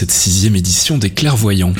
cette sixième édition des clairvoyants.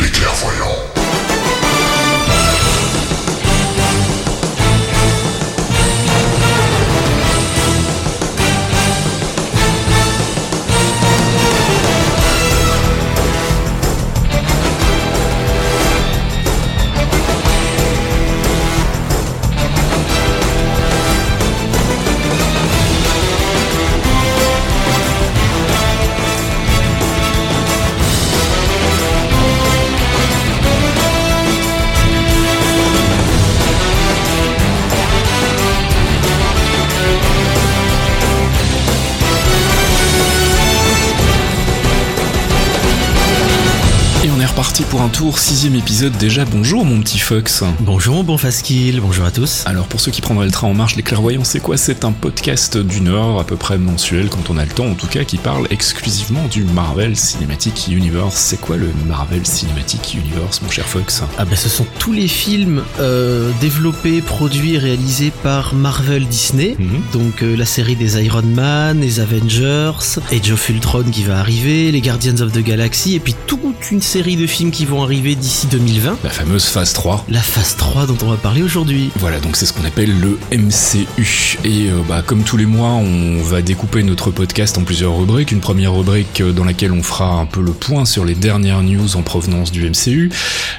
Pour un tour, sixième épisode déjà. Bonjour mon petit Fox. Bonjour bon Faskill, bonjour à tous. Alors pour ceux qui prendraient le train en marche, les clairvoyants, c'est quoi? C'est un podcast d'une heure à peu près mensuel quand on a le temps en tout cas qui parle exclusivement du Marvel Cinematic Universe. C'est quoi le Marvel Cinematic Universe mon cher Fox? Ah bah ce sont tous les films euh, développés, produits, réalisés par Marvel Disney. Mhm. Donc euh, la série des Iron Man, les Avengers, Age of Ultron qui va arriver, les Guardians of the Galaxy et puis toute une série de films qui vont arriver d'ici 2020. La fameuse phase 3. La phase 3 dont on va parler aujourd'hui. Voilà, donc c'est ce qu'on appelle le MCU. Et euh, bah, comme tous les mois, on va découper notre podcast en plusieurs rubriques. Une première rubrique euh, dans laquelle on fera un peu le point sur les dernières news en provenance du MCU.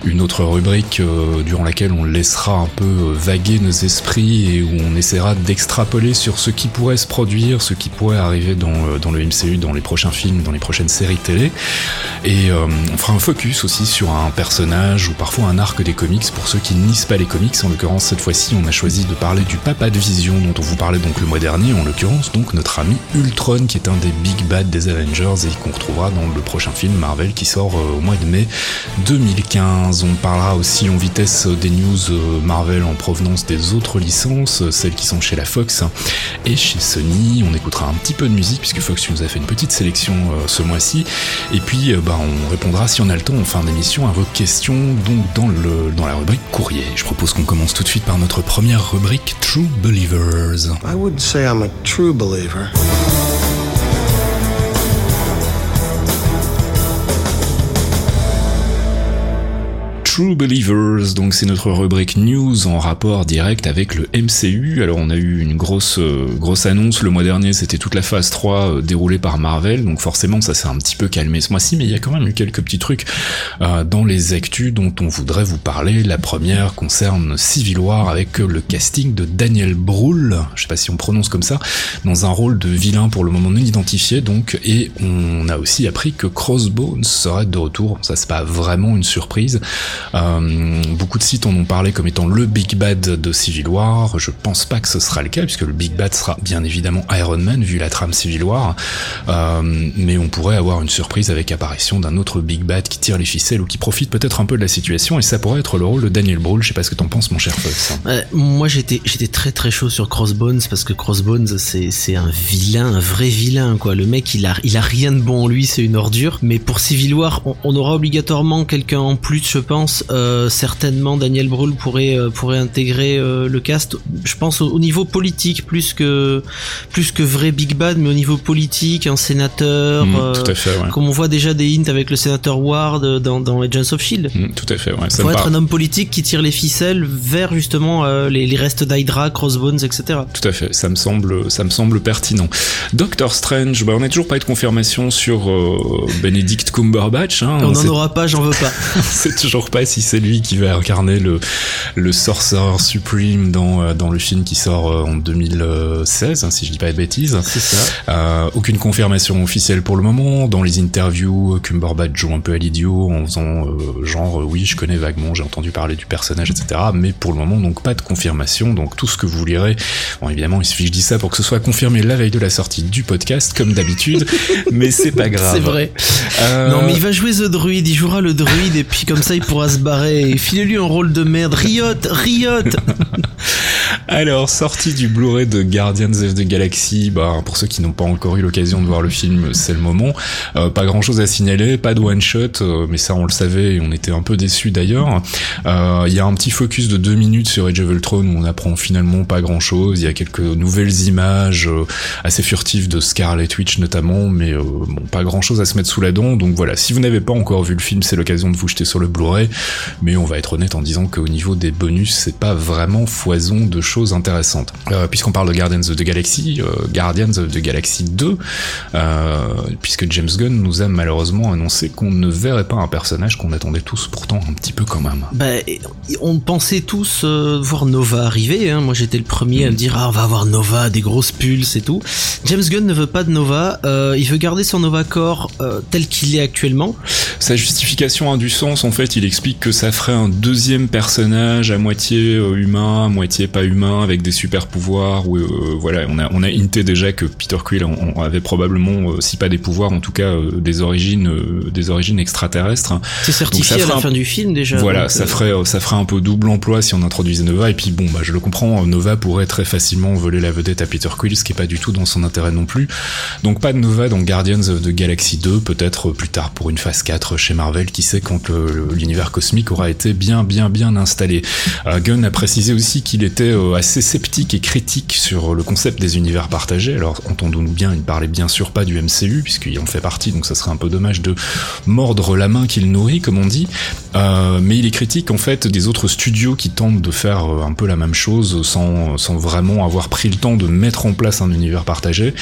Une autre rubrique euh, durant laquelle on laissera un peu vaguer nos esprits et où on essaiera d'extrapoler sur ce qui pourrait se produire, ce qui pourrait arriver dans, dans le MCU, dans les prochains films, dans les prochaines séries télé. Et on fera un focus aussi sur un personnage ou parfois un arc des comics pour ceux qui ne lisent pas les comics. En l'occurrence, cette fois-ci, on a choisi de parler du papa de Vision dont on vous parlait donc le mois dernier, en l'occurrence donc notre ami Ultron qui est un des big bad des Avengers et qu'on retrouvera dans le prochain film Marvel qui sort euh, au mois de mai 2015. On parlera aussi en vitesse des news euh, Marvel en provenance des autres licences, euh, celles qui sont chez la Fox et chez Sony. On écoutera un petit peu de musique puisque Fox nous a fait une petite sélection ce mois-ci. Et puis bah, on répondra si on a le temps en fin d'émission vos questions donc dans, le, dans la rubrique courrier. Je propose qu'on commence tout de suite par notre première rubrique True Believers. I would say I'm a true believer. True Believers, donc c'est notre rubrique news en rapport direct avec le MCU. Alors on a eu une grosse euh, grosse annonce. Le mois dernier, c'était toute la phase 3 euh, déroulée par Marvel, donc forcément ça s'est un petit peu calmé ce mois-ci, mais il y a quand même eu quelques petits trucs euh, dans les actus dont on voudrait vous parler. La première concerne Civil War avec le casting de Daniel Brühl, je sais pas si on prononce comme ça, dans un rôle de vilain pour le moment non identifié donc, et on a aussi appris que Crossbones serait de retour, ça c'est pas vraiment une surprise. Euh, beaucoup de sites en ont parlé comme étant le Big Bad de Civil War. Je pense pas que ce sera le cas puisque le Big Bad sera bien évidemment Iron Man vu la trame Civil War. Euh, mais on pourrait avoir une surprise avec apparition d'un autre Big Bad qui tire les ficelles ou qui profite peut-être un peu de la situation et ça pourrait être le rôle de Daniel Brühl. Je sais pas ce que t'en penses mon cher Fox. Euh, moi j'étais très très chaud sur Crossbones parce que Crossbones c'est un vilain, un vrai vilain quoi. Le mec il a il a rien de bon en lui, c'est une ordure. Mais pour Civil War on, on aura obligatoirement quelqu'un en plus je pense euh, certainement Daniel Brühl pourrait euh, pourrait intégrer euh, le cast. Je pense au, niveau politique plus que plus que vrai Big Bad, mais au niveau politique, un sénateur. Mm, tout à fait. Ouais. Comme on voit déjà des hints avec le sénateur Ward dans, dans Agents of Shield. Mm, tout à fait. Ouais. Ça Faut être un homme politique qui tire les ficelles vers justement les, les, restes d'Hydra, Crossbones, etc. Tout à fait. Ça me semble ça me semble pertinent. Doctor Strange, bah, on n'a toujours pas eu de confirmation sur Benedict Cumberbatch. Hein. On n'en aura pas, j'en veux pas. c'est toujours pas si c'est lui qui va incarner le, le Sorcerer Supreme dans, euh, dans le film qui sort euh, en 2016, hein, si je dis pas de bêtises. C'est ça. Euh, aucune confirmation officielle pour le moment. Dans les interviews, Cumberbatch joue un peu à l'idiot en faisant euh, genre oui, je connais vaguement, j'ai entendu parler du personnage, etc. Mais pour le moment, donc pas de confirmation. Donc tout ce que vous lirez, bon évidemment, il suffit que je dise ça pour que ce soit confirmé la veille de la sortie du podcast, comme d'habitude. mais c'est pas grave. C'est vrai. Non, mais il va jouer The Druid, il jouera le druide et puis comme ça il pourra se barrer. Filez-lui un rôle de merde. Riot, Riot Alors, sortie du Blu-ray de Guardians of the Galaxy, bah, pour ceux qui n'ont pas encore eu l'occasion de voir le film, c'est le moment. Euh, pas grand chose à signaler, pas de one-shot, euh, mais ça on le savait et on était un peu déçus d'ailleurs. Euh, Il y a un petit focus de deux minutes sur Age of Ultron où on apprend finalement pas grand chose. Il y a quelques nouvelles images assez furtives de Scarlet Witch notamment, mais bon, pas grand chose à se mettre sous la dent. Donc voilà, si vous n'avez pas encore vu le film, c'est l'occasion de vous jeter sur le Blu-ray. Mais on va être honnête en disant qu'au niveau des bonus, c'est pas vraiment foison de choses intéressantes. Euh, Puisqu'on parle de Guardians of the Galaxy, euh, Guardians of the Galaxy 2, euh, puisque James Gunn nous a malheureusement annoncé qu'on ne verrait pas un personnage qu'on attendait tous pourtant un petit peu quand même. Bah, on pensait tous euh, voir Nova arriver. Hein. Moi, j'étais le premier à me dire ah on va avoir Nova, des grosses pulses et tout. James Gunn ne veut pas de Nova. Euh, il veut garder son Nova Corps euh, tel qu'il est actuellement. Sa justification a du sens. En fait, il explique que ça ferait un deuxième personnage à moitié euh, humain, à moitié pas humain, avec des super pouvoirs. Où, euh, voilà, on a on a hinté déjà que Peter Quill on, on avait probablement, euh, si pas des pouvoirs, en tout cas euh, des origines, des origines extraterrestres. C'est certifié ça à la fin du film déjà. Voilà, donc, ça ferait ça ferait un peu double emploi si on introduisait Nova. Et puis bon, bah je le comprends, Nova pourrait très facilement voler la vedette à Peter Quill, ce qui est pas du tout dans son intérêt non plus. Donc pas de Nova dans Guardians of the Galaxy 2, peut-être plus tard pour une phase 4 chez Marvel, qui sait quand le- cosmique aura été bien bien bien installé. Euh, Gunn a précisé aussi qu'il était euh, assez sceptique et critique sur le concept des univers partagés. Alors entendons-nous bien, il parlait bien sûr pas du MCU puisqu'il en fait partie, donc ça serait un peu dommage de mordre la main qu'il nourrit, comme on dit. Euh, mais il est critique en fait des autres studios qui tentent de faire un peu la même chose sans, sans vraiment avoir pris le temps de mettre en place un univers partagé.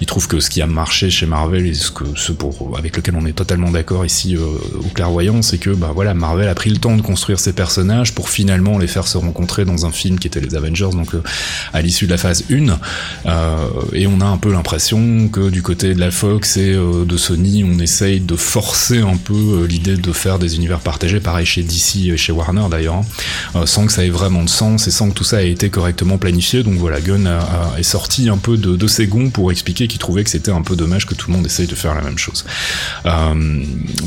Il trouve que ce qui a marché chez Marvel et ce que ce pour avec lequel on est totalement d'accord ici au clairvoyant, c'est que bah voilà Marvel a pris le temps de construire ses personnages pour finalement les faire se rencontrer dans un film qui était les Avengers, donc euh, à l'issue de la phase 1. Euh, et on a un peu l'impression que du côté de la Fox et euh, de Sony, on essaye de forcer un peu l'idée de faire des univers partagés, pareil chez DC et chez Warner d'ailleurs, hein, sans que ça ait vraiment de sens et sans que tout ça ait été correctement planifié. Donc voilà, Gunn est sorti un peu de, ses gonds pour expliquer qu'il trouvait que c'était un peu dommage que tout le monde essaye de faire la même chose.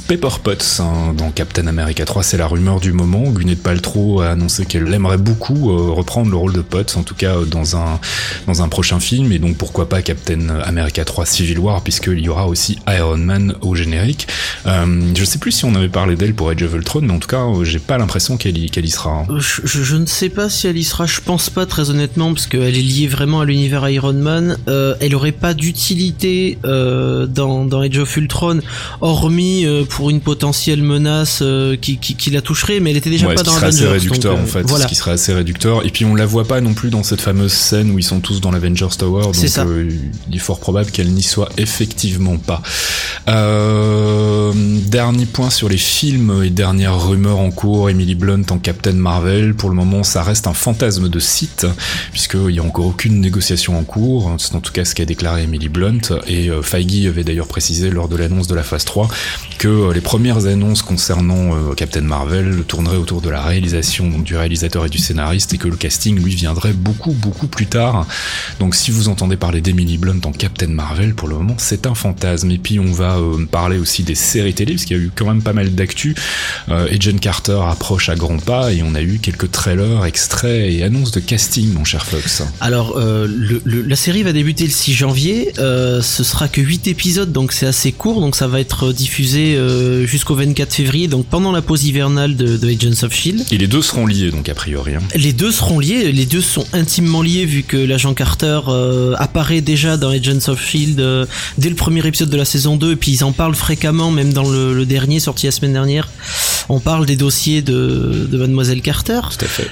Pepper Potts hein, dans Captain America 3, c'est la rumeur du moment. Gwyneth Paltrow a annoncé qu'elle aimerait beaucoup euh, reprendre le rôle de Potts, en tout cas euh, dans un dans un prochain film, et donc pourquoi pas Captain America 3 Civil War, puisqu'il y aura aussi Iron Man au générique. Euh, je sais plus si on avait parlé d'elle pour Age of Ultron, mais en tout cas, euh, j'ai pas l'impression qu'elle y, y sera. hein. Je, ne sais pas si elle y sera, je pense pas très honnêtement, parce qu'elle est liée vraiment à l'univers Iron Man. Elle aurait pas d'utilité dans, dans Age of Ultron, hormis pour une potentielle menace euh, qui, qui, qui la toucherait, mais elle était déjà Ouais, pas ce qui dans serait assez Avengers. réducteur donc, euh, en fait, Voilà. ce qui serait assez réducteur. Et puis on la voit pas non plus dans cette fameuse scène où ils sont tous dans l'Avengers Tower, donc ça. euh, il est fort probable qu'elle n'y soit effectivement pas. Euh, dernier point sur les films et dernière rumeur en cours, Emily Blunt en Captain Marvel. Pour le moment, ça reste un fantasme de site, puisqu'il y a encore aucune négociation en cours. C'est en tout cas ce qu'a déclaré Emily Blunt. Et euh, Feige avait d'ailleurs précisé lors de l'annonce de la phase 3 que euh, les premières annonces concernant euh, Captain Marvel tourneraient autour de la réalisation du réalisateur et du scénariste et que le casting lui viendrait beaucoup beaucoup plus tard. Donc si vous entendez parler d'Emily Blunt en Captain Marvel, pour le moment c'est un fantasme. Et puis on va euh, parler aussi des séries télé parce qu'il y a eu quand même pas mal d'actu. Euh, Agent Carter approche à grands pas et on a eu quelques trailers, extraits et annonces de casting, mon cher Fox. Alors, le, la série va débuter le 6 janvier. Ce sera que 8 épisodes, donc c'est assez court. Donc ça va être diffusé euh, jusqu'au 24 février, donc pendant la pause hivernale de, de Agents of Shield. Et les deux seront liés donc a priori. hein. Les deux seront liés, les deux sont intimement liés vu que l'agent Carter euh, apparaît déjà dans Agents of Shield euh, dès le premier épisode de la saison 2 et puis ils en parlent fréquemment même dans le, le dernier sorti la semaine dernière. On parle des dossiers de, de Mademoiselle Carter. Tout à fait.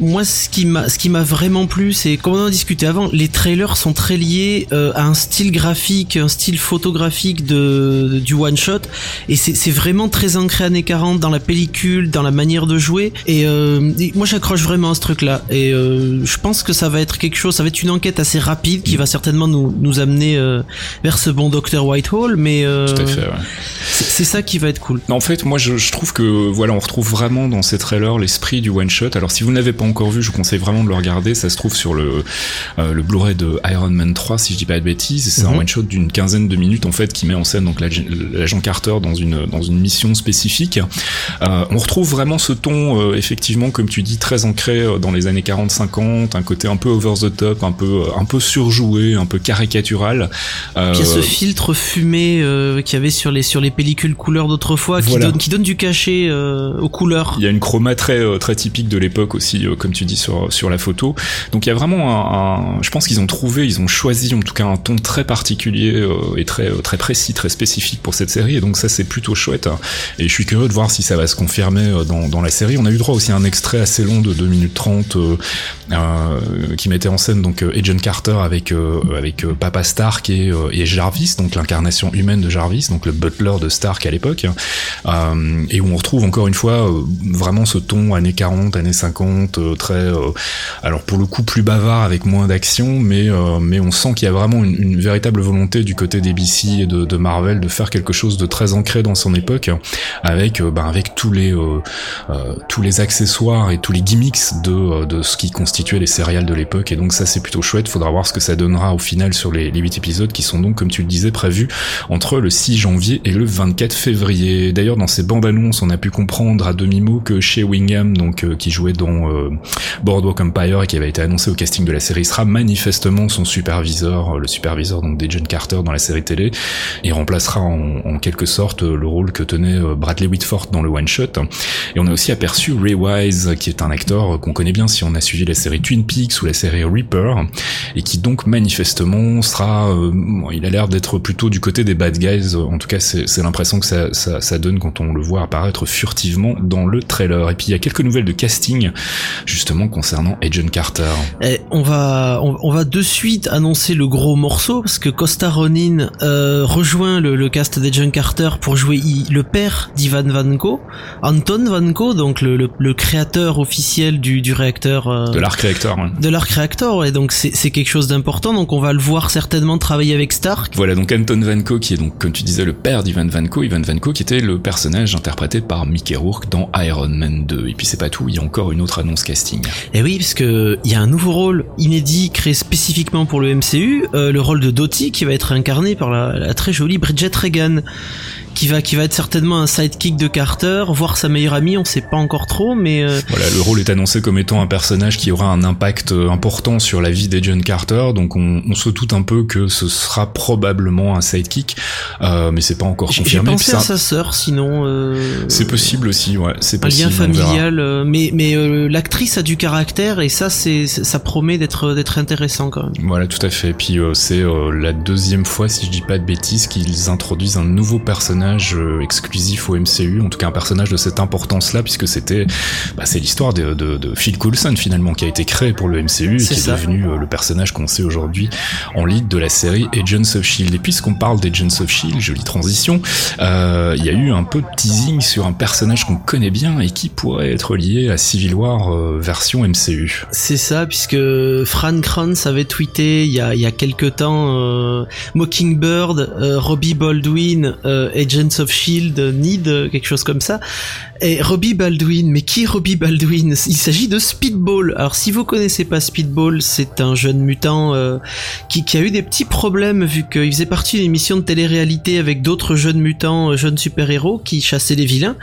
Moi, ce qui m'a, ce qui m'a vraiment plu, c'est comme on en discutait avant, les trailers sont très liés à un style graphique, un style photographique de, de- du one shot, et c'est, vraiment très ancré années 40 dans la pellicule, dans la manière de jouer. Et, euh, et moi, j'accroche vraiment à ce truc-là. Et euh, je pense que ça va être quelque chose, ça va être une enquête assez rapide qui va certainement nous, nous amener euh, vers ce bon docteur Whitehall. Mais. Ouais. c'est, ça qui va être cool. En fait, moi, je, je trouve que voilà, on retrouve vraiment dans ces trailers l'esprit du one shot. Alors, si vous ne l'avez pas encore vu, je vous conseille vraiment de le regarder. Ça se trouve sur le le Blu-ray de Iron Man 3, si je dis pas de bêtises. C'est Mhm. un one shot d'une quinzaine de minutes en fait qui met en scène donc l'ag- l'agent Carter Carter dans une dans une mission spécifique. on retrouve vraiment ce ton effectivement comme tu dis très ancré dans les années 40-50, un côté un peu over the top, un peu un peu surjoué, un peu caricatural. Euh, il y a ce filtre fumé euh, qu'il y avait sur les sur les pellicules couleurs d'autrefois qui donne qui donne du cachet euh, aux couleurs. Il y a une chroma très euh, très typique de l'époque aussi, comme tu dis sur sur la photo. Donc il y a vraiment un, je pense qu'ils ont trouvé, ils ont choisi en tout cas un ton très particulier et très très précis, très spécifique pour cette série. Et donc ça c'est plutôt chouette. Et je suis curieux de voir si ça va se confirmer dans dans la série. On a eu droit aussi à un extrait assez long de 2 minutes 30 qui mettait en scène donc Agent Carter avec avec Papa Stark et, et Jarvis, donc l'incarnation humaine de Jarvis, donc le butler de Stark à l'époque, euh, et où on retrouve encore une fois euh, vraiment ce ton années 40, années 50, euh, très, alors pour le coup plus bavard avec moins d'action, mais mais on sent qu'il y a vraiment une, véritable volonté du côté d'ABC et de, de, Marvel de faire quelque chose de très ancré dans son époque, avec ben, avec tous les tous les accessoires et tous les gimmicks de de ce qui constituait les céréales de l'époque, et donc ça c'est plutôt chouette. Faudra voir ce que ça donnera au final sur les, les 8 épisodes qui sont donc comme tu le disais prévus entre le 6 janvier et le 24 février. D'ailleurs, dans ces bandes annonces, on a pu comprendre à demi-mot que chez Wingham, donc euh, qui jouait dans euh, Boardwalk Empire et qui avait été annoncé au casting de la série, sera manifestement son superviseur, euh, le superviseur donc d'Agent Carter dans la série télé, et remplacera en, quelque le rôle que tenait Bradley Whitford dans le one shot. Et on a aussi aperçu Ray Wise, qui est un acteur qu'on connaît bien si on a suivi la série Twin Peaks ou la série Reaper, et qui donc manifestement sera, il a l'air d'être plutôt du côté des bad guys. En tout cas, c'est l'impression que ça, donne quand on le voit apparaître furtivement dans le trailer. Et puis il y a quelques nouvelles de casting justement concernant Agent Carter. Et eh, on va on, va de suite annoncer le gros morceau parce que Costa Ronin euh, rejoint le, le cast d'Agent Carter pour jouer le père d'Ivan Vanko, Anton Vanko, donc le, le, créateur officiel du, du réacteur. Euh, de l'arc réacteur. De l'arc réacteur. Et donc c'est quelque chose d'important. Donc on va le voir certainement travailler avec Stark. Voilà donc Anton Vanko qui est donc comme tu disais le père d'Ivan Vanko, Ivan Vanko qui était le personnage interprété par Mickey Rourke dans Iron Man 2. Et puis c'est pas tout, il y a encore une autre annonce casting. Et eh oui, parce que il y a un nouveau rôle inédit créé spécifiquement pour le MCU, euh, le rôle de Dottie qui va être incarné par la, la très jolie Bridget Regan qui va qui va être certainement un sidekick de Carter, voire sa meilleure amie, on sait pas encore trop, mais euh, voilà, le rôle est annoncé comme étant un personnage qui aura un impact euh, important sur la vie d'Agent Carter, donc on, on, se doute un peu que ce sera probablement un sidekick, euh, mais c'est pas encore confirmé. J'ai pensé à sa sœur, sinon. Euh... C'est possible aussi, ouais, c'est possible. Un lien familial, mais mais l'actrice a du caractère et ça c'est ça promet d'être d'être intéressant quand même. Voilà, tout à fait. Puis c'est la deuxième fois, si je dis pas de bêtises, qu'ils introduisent un nouveau personnage euh, exclusif au MCU, en tout cas un personnage de cette importance-là, puisque c'était, bah, c'est l'histoire de, de, de, Phil Coulson finalement qui a été créé pour le MCU et qui est devenu euh, le personnage qu'on sait aujourd'hui en lead de la série Agents of Shield. Et puisqu'on parle d'Agents of Shield, jolie transition, euh, il y a eu un peu de teasing sur un personnage qu'on connaît bien et qui pourrait être lié à Civil War version MCU. C'est ça, puisque Fran Kranz avait tweeté il y a, il y a quelques temps Mockingbird, Robbie Baldwin, Agents of Shield, Need, quelque chose comme ça. Et Robbie Baldwin, mais qui est Robbie Baldwin? Il s'agit de Speedball. Alors si vous connaissez pas Speedball, c'est un jeune mutant euh, qui, qui, a eu des petits problèmes vu qu'il faisait partie d'une émission de télé-réalité avec d'autres jeunes mutants, euh, jeunes super-héros qui chassaient les vilains.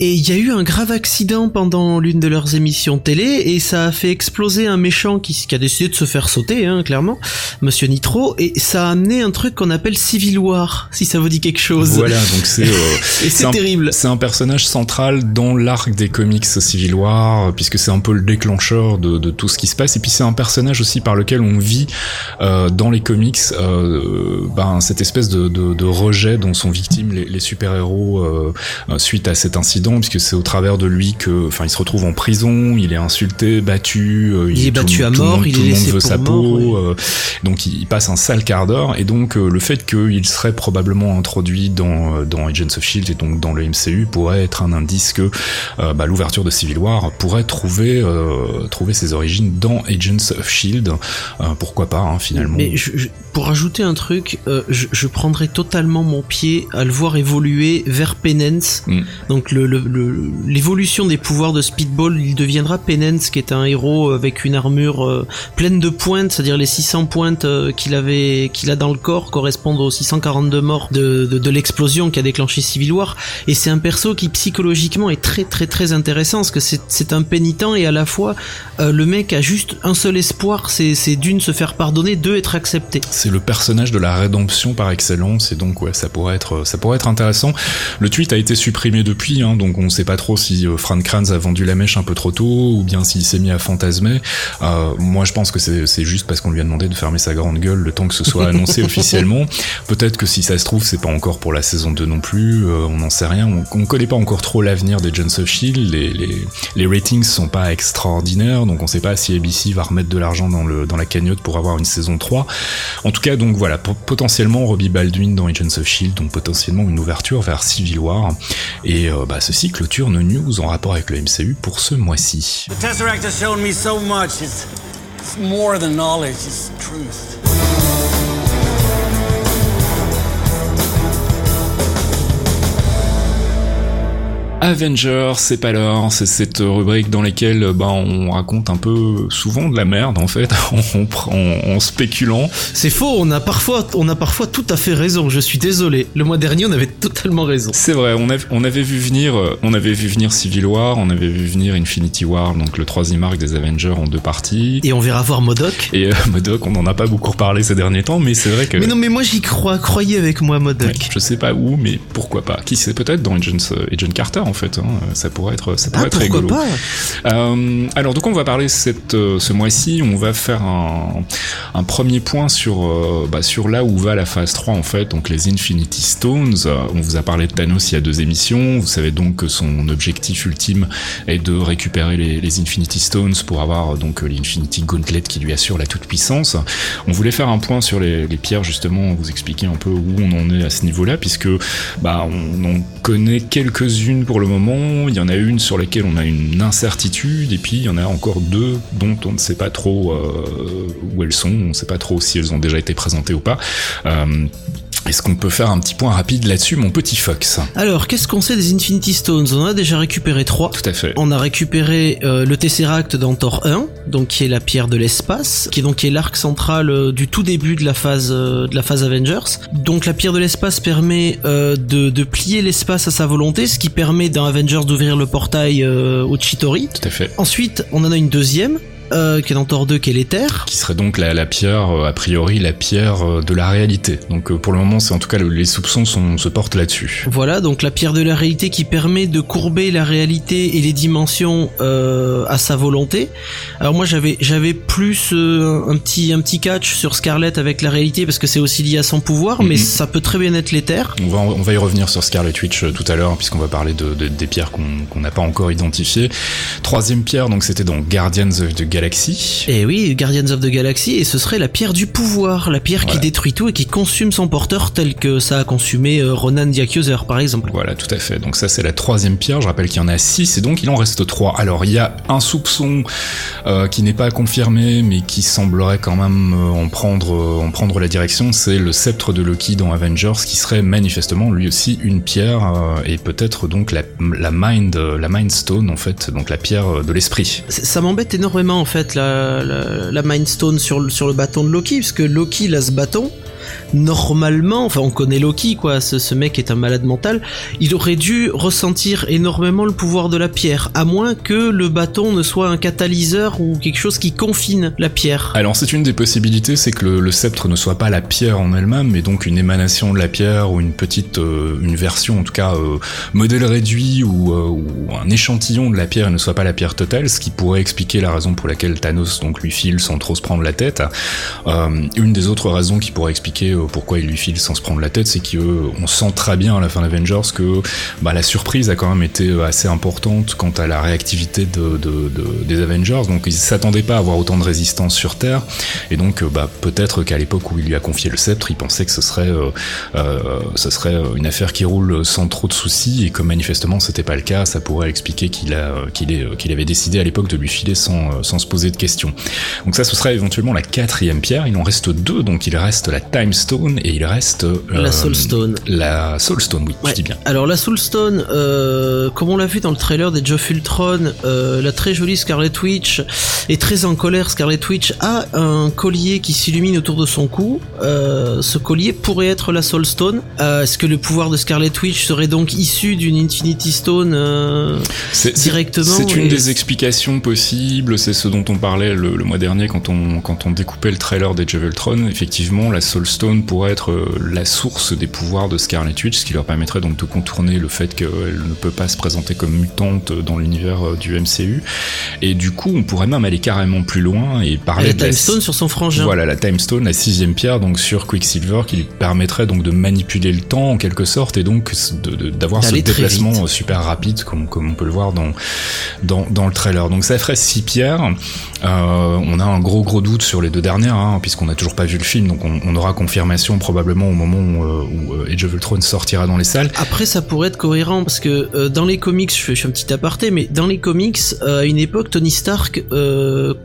Et il y a eu un grave accident pendant l'une de leurs émissions télé et ça a fait exploser un méchant qui, qui a décidé de se faire sauter, hein, clairement, Monsieur Nitro, et ça a amené un truc qu'on appelle Civil War, si ça vous dit quelque chose. Voilà, donc c'est euh, c'est terrible. C'est un personnage central dans l'arc des comics Civil War, puisque c'est un peu le déclencheur de, de, tout ce qui se passe, et puis c'est un personnage aussi par lequel on vit euh, dans les comics euh, ben, cette espèce de, de, de, rejet dont sont victimes les, les super-héros euh, suite à cet incident puisque c'est au travers de lui que, enfin, il se retrouve en prison, il est insulté, battu, euh, il, est battu à mort, il est laissé veut sa peau, euh, donc il, passe un sale quart d'heure, et donc euh, le fait qu'il serait probablement introduit dans dans Agents of Shield et donc dans le MCU pourrait être un indice que bah, l'ouverture de Civil War pourrait trouver trouver ses origines dans Agents of Shield, pourquoi pas hein, finalement. Pour ajouter un truc, euh, je, je, prendrais totalement mon pied à le voir évoluer vers Penance. Mm. Donc l'évolution le, le, des pouvoirs de Speedball, il deviendra Penance, qui est un héros avec une armure euh, pleine de pointes, c'est-à-dire les 600 pointes euh, qu'il avait, qu'il a dans le corps correspondent aux 642 morts de, de, de l'explosion qui a déclenché Civil War. Et c'est un perso qui psychologiquement est très très très intéressant, parce que c'est un pénitent et à la fois le mec a juste un seul espoir, c'est d'une se faire pardonner, deux être accepté c'est le personnage de la rédemption par excellence et donc ouais ça pourrait être ça pourrait être intéressant. Le tweet a été supprimé depuis hein, donc on sait pas trop si euh, Frank Kranz a vendu la mèche un peu trop tôt ou bien s'il s'est mis à fantasmer. Euh, moi je pense que c'est juste parce qu'on lui a demandé de fermer sa grande gueule le temps que ce soit annoncé officiellement. Peut-être que si ça se trouve c'est pas encore pour la saison 2 non plus, euh, on n'en sait rien. On, on, connaît pas encore trop l'avenir des Jones of Shield. Les, les, les ratings sont pas extraordinaires donc on sait pas si ABC va remettre de l'argent dans le dans la cagnotte pour avoir une saison 3. En tout cas, donc voilà, potentiellement Robbie Baldwin dans Agents of Shield, donc potentiellement une ouverture vers Civil War. Et euh, bah, ceci clôture nos news en rapport avec le MCU pour ce mois-ci. Tesseract. Avengers, c'est pas l'heure, c'est cette rubrique dans laquelle bah, on raconte un peu souvent de la merde en fait, en, spéculant. C'est faux, on a parfois, on a parfois tout à fait raison. Je suis désolé. Le mois dernier, on avait totalement raison. C'est vrai, on, on avait vu venir, on avait vu venir Civil War, on avait vu venir Infinity War, donc le troisième arc des Avengers en deux parties. Et on verra voir Modoc. Et euh, Modoc, on n'en a pas beaucoup parlé ces derniers temps, mais c'est vrai que. Mais non, mais moi j'y crois, croyez avec moi Modoc. je sais pas où, mais pourquoi pas. Qui sait peut-être dans Agent, euh, Agent Carter en fait. Hein. Ça pourrait être, ça pourrait ah, être rigolo. Pas euh, alors donc on va parler cette, euh, ce mois-ci, on va faire un, un premier point sur, euh, bah, sur là où va la phase 3 en fait, donc les Infinity Stones. On vous a parlé de Thanos il y a deux émissions. Vous savez donc que son objectif ultime est de récupérer les, les Infinity Stones pour avoir donc l'Infinity Gauntlet qui lui assure la toute puissance. On voulait faire un point sur les, les pierres justement, vous expliquer un peu où on en est à ce niveau-là, puisque bah on en connaît quelques-unes pour le moment il y en a une sur laquelle on a une incertitude, et puis il y en a encore deux dont on ne sait pas trop euh, où elles sont, on ne sait pas trop si elles ont déjà été présentées ou pas. Euh, est-ce qu'on peut faire un petit point rapide là-dessus, mon petit Fox Alors, qu'est-ce qu'on sait des Infinity Stones? On en a déjà récupéré trois. Tout à fait. On a récupéré euh, le Tesseract dans Thor 1, donc qui est la pierre de l'espace, qui est donc est l'arc central euh, du tout début de la phase euh, de la phase Avengers. Donc la pierre de l'espace permet de, de, plier l'espace à sa volonté, ce qui permet dans Avengers d'ouvrir le portail au Chitori. Tout à fait. Ensuite, on en a une deuxième euh, qui est dans Thor 2, qui est l'éther. Qui serait donc la, la pierre, euh, a priori, la pierre euh, de la réalité. Donc pour le moment, c'est en tout cas les soupçons sont, se portent là-dessus. Voilà, donc la pierre de la réalité qui permet de courber la réalité et les dimensions euh, à sa volonté. Alors moi, j'avais j'avais plus un petit un petit catch sur Scarlet avec la réalité parce que c'est aussi lié à son pouvoir, mais mhm. ça peut très bien être l'éther. On va on va y revenir sur Scarlet Witch tout à l'heure puisqu'on va parler de, de, des pierres qu'on n'a pas encore identifiées. Troisième pierre, donc c'était dans Guardians of the Galaxy. Et eh oui, Guardians of the Galaxy, et ce serait la pierre du pouvoir, la pierre qui détruit tout et qui consume son porteur tel que ça a consumé euh, Ronan the Accuser par exemple. Voilà, tout à fait. Donc ça c'est la troisième pierre, je rappelle qu'il y en a six et donc il en reste trois. Alors il y a un soupçon euh, qui n'est pas confirmé mais qui semblerait quand même euh, en prendre en prendre la direction, c'est le sceptre de Loki dans Avengers qui serait manifestement lui aussi une pierre et peut-être donc la, la mind la mind stone en fait, donc la pierre de l'esprit. Ça m'embête énormément en fait la, la, Mind Stone sur, sur le bâton de Loki, puisque Loki a ce bâton, normalement, enfin on connaît Loki quoi, ce, mec est un malade mental, il aurait dû ressentir énormément le pouvoir de la pierre, à moins que le bâton ne soit un catalyseur ou quelque chose qui confine la pierre. Alors c'est une des possibilités, c'est que le, sceptre ne soit pas la pierre en elle-même, mais donc une émanation de la pierre ou une petite, euh, une version en tout cas euh, modèle réduit ou, euh, ou, un échantillon de la pierre et ne soit pas la pierre totale, ce qui pourrait expliquer la raison pour laquelle Thanos donc lui file sans trop se prendre la tête. une des autres raisons qui pourrait expliquer pourquoi il lui file sans se prendre la tête, c'est qu'on sent très bien à la fin d'Avengers que bah, la surprise a quand même été assez importante quant à la réactivité de, de, de des Avengers. Donc ils s'attendaient pas à avoir autant de résistance sur Terre, et donc bah, peut-être qu'à l'époque où il lui a confié le sceptre, il pensait que ce serait, euh, une affaire qui roule sans trop de soucis, et que manifestement c'était pas le cas, ça pourrait expliquer qu'il avait décidé à l'époque de lui filer sans sans se poser de questions. Donc ça, ce serait éventuellement la quatrième pierre. Il en reste deux, donc il reste la Time Stone et il reste la Soul Stone. La Soul Stone, oui, je dis bien. Alors la Soul Stone, euh, comme on l'a vu dans le trailer des Geoff Ultron, euh, la très jolie Scarlet Witch est très en colère. Scarlet Witch a un collier qui s'illumine autour de son cou. Euh, ce collier pourrait être la Soul Stone. Est-ce que le pouvoir de Scarlet Witch serait donc issu d'une Infinity Stone directement C'est une des explications possibles. C'est ce dont on parlait le, le mois dernier quand on quand on découpait le trailer des Javeltron, effectivement, la Soulstone pourrait être euh, la source des pouvoirs de Scarlet Witch, ce qui leur permettrait donc de contourner le fait qu'elle ne peut pas se présenter comme mutante dans l'univers euh, du MCU. Et du coup, on pourrait même aller carrément plus loin et parler la de Time Stone sur son frangin. Voilà, la Time Stone, la sixième pierre, donc sur Quicksilver, qui lui permettrait donc de manipuler le temps en quelque sorte et donc d'avoir ce déplacement super rapide, comme, comme on peut le voir dans, dans, dans le trailer. Donc ça ferait six pierres. Euh, on a un gros gros doute sur les deux dernières, hein, puisqu'on n'a toujours pas vu le film, donc on, aura confirmation probablement au moment où, euh, où, euh, Age of Ultron sortira dans les salles. Après, ça pourrait être cohérent parce que euh, dans les comics, je fais, je fais, un petit aparté, mais dans les comics, à une époque, Tony Stark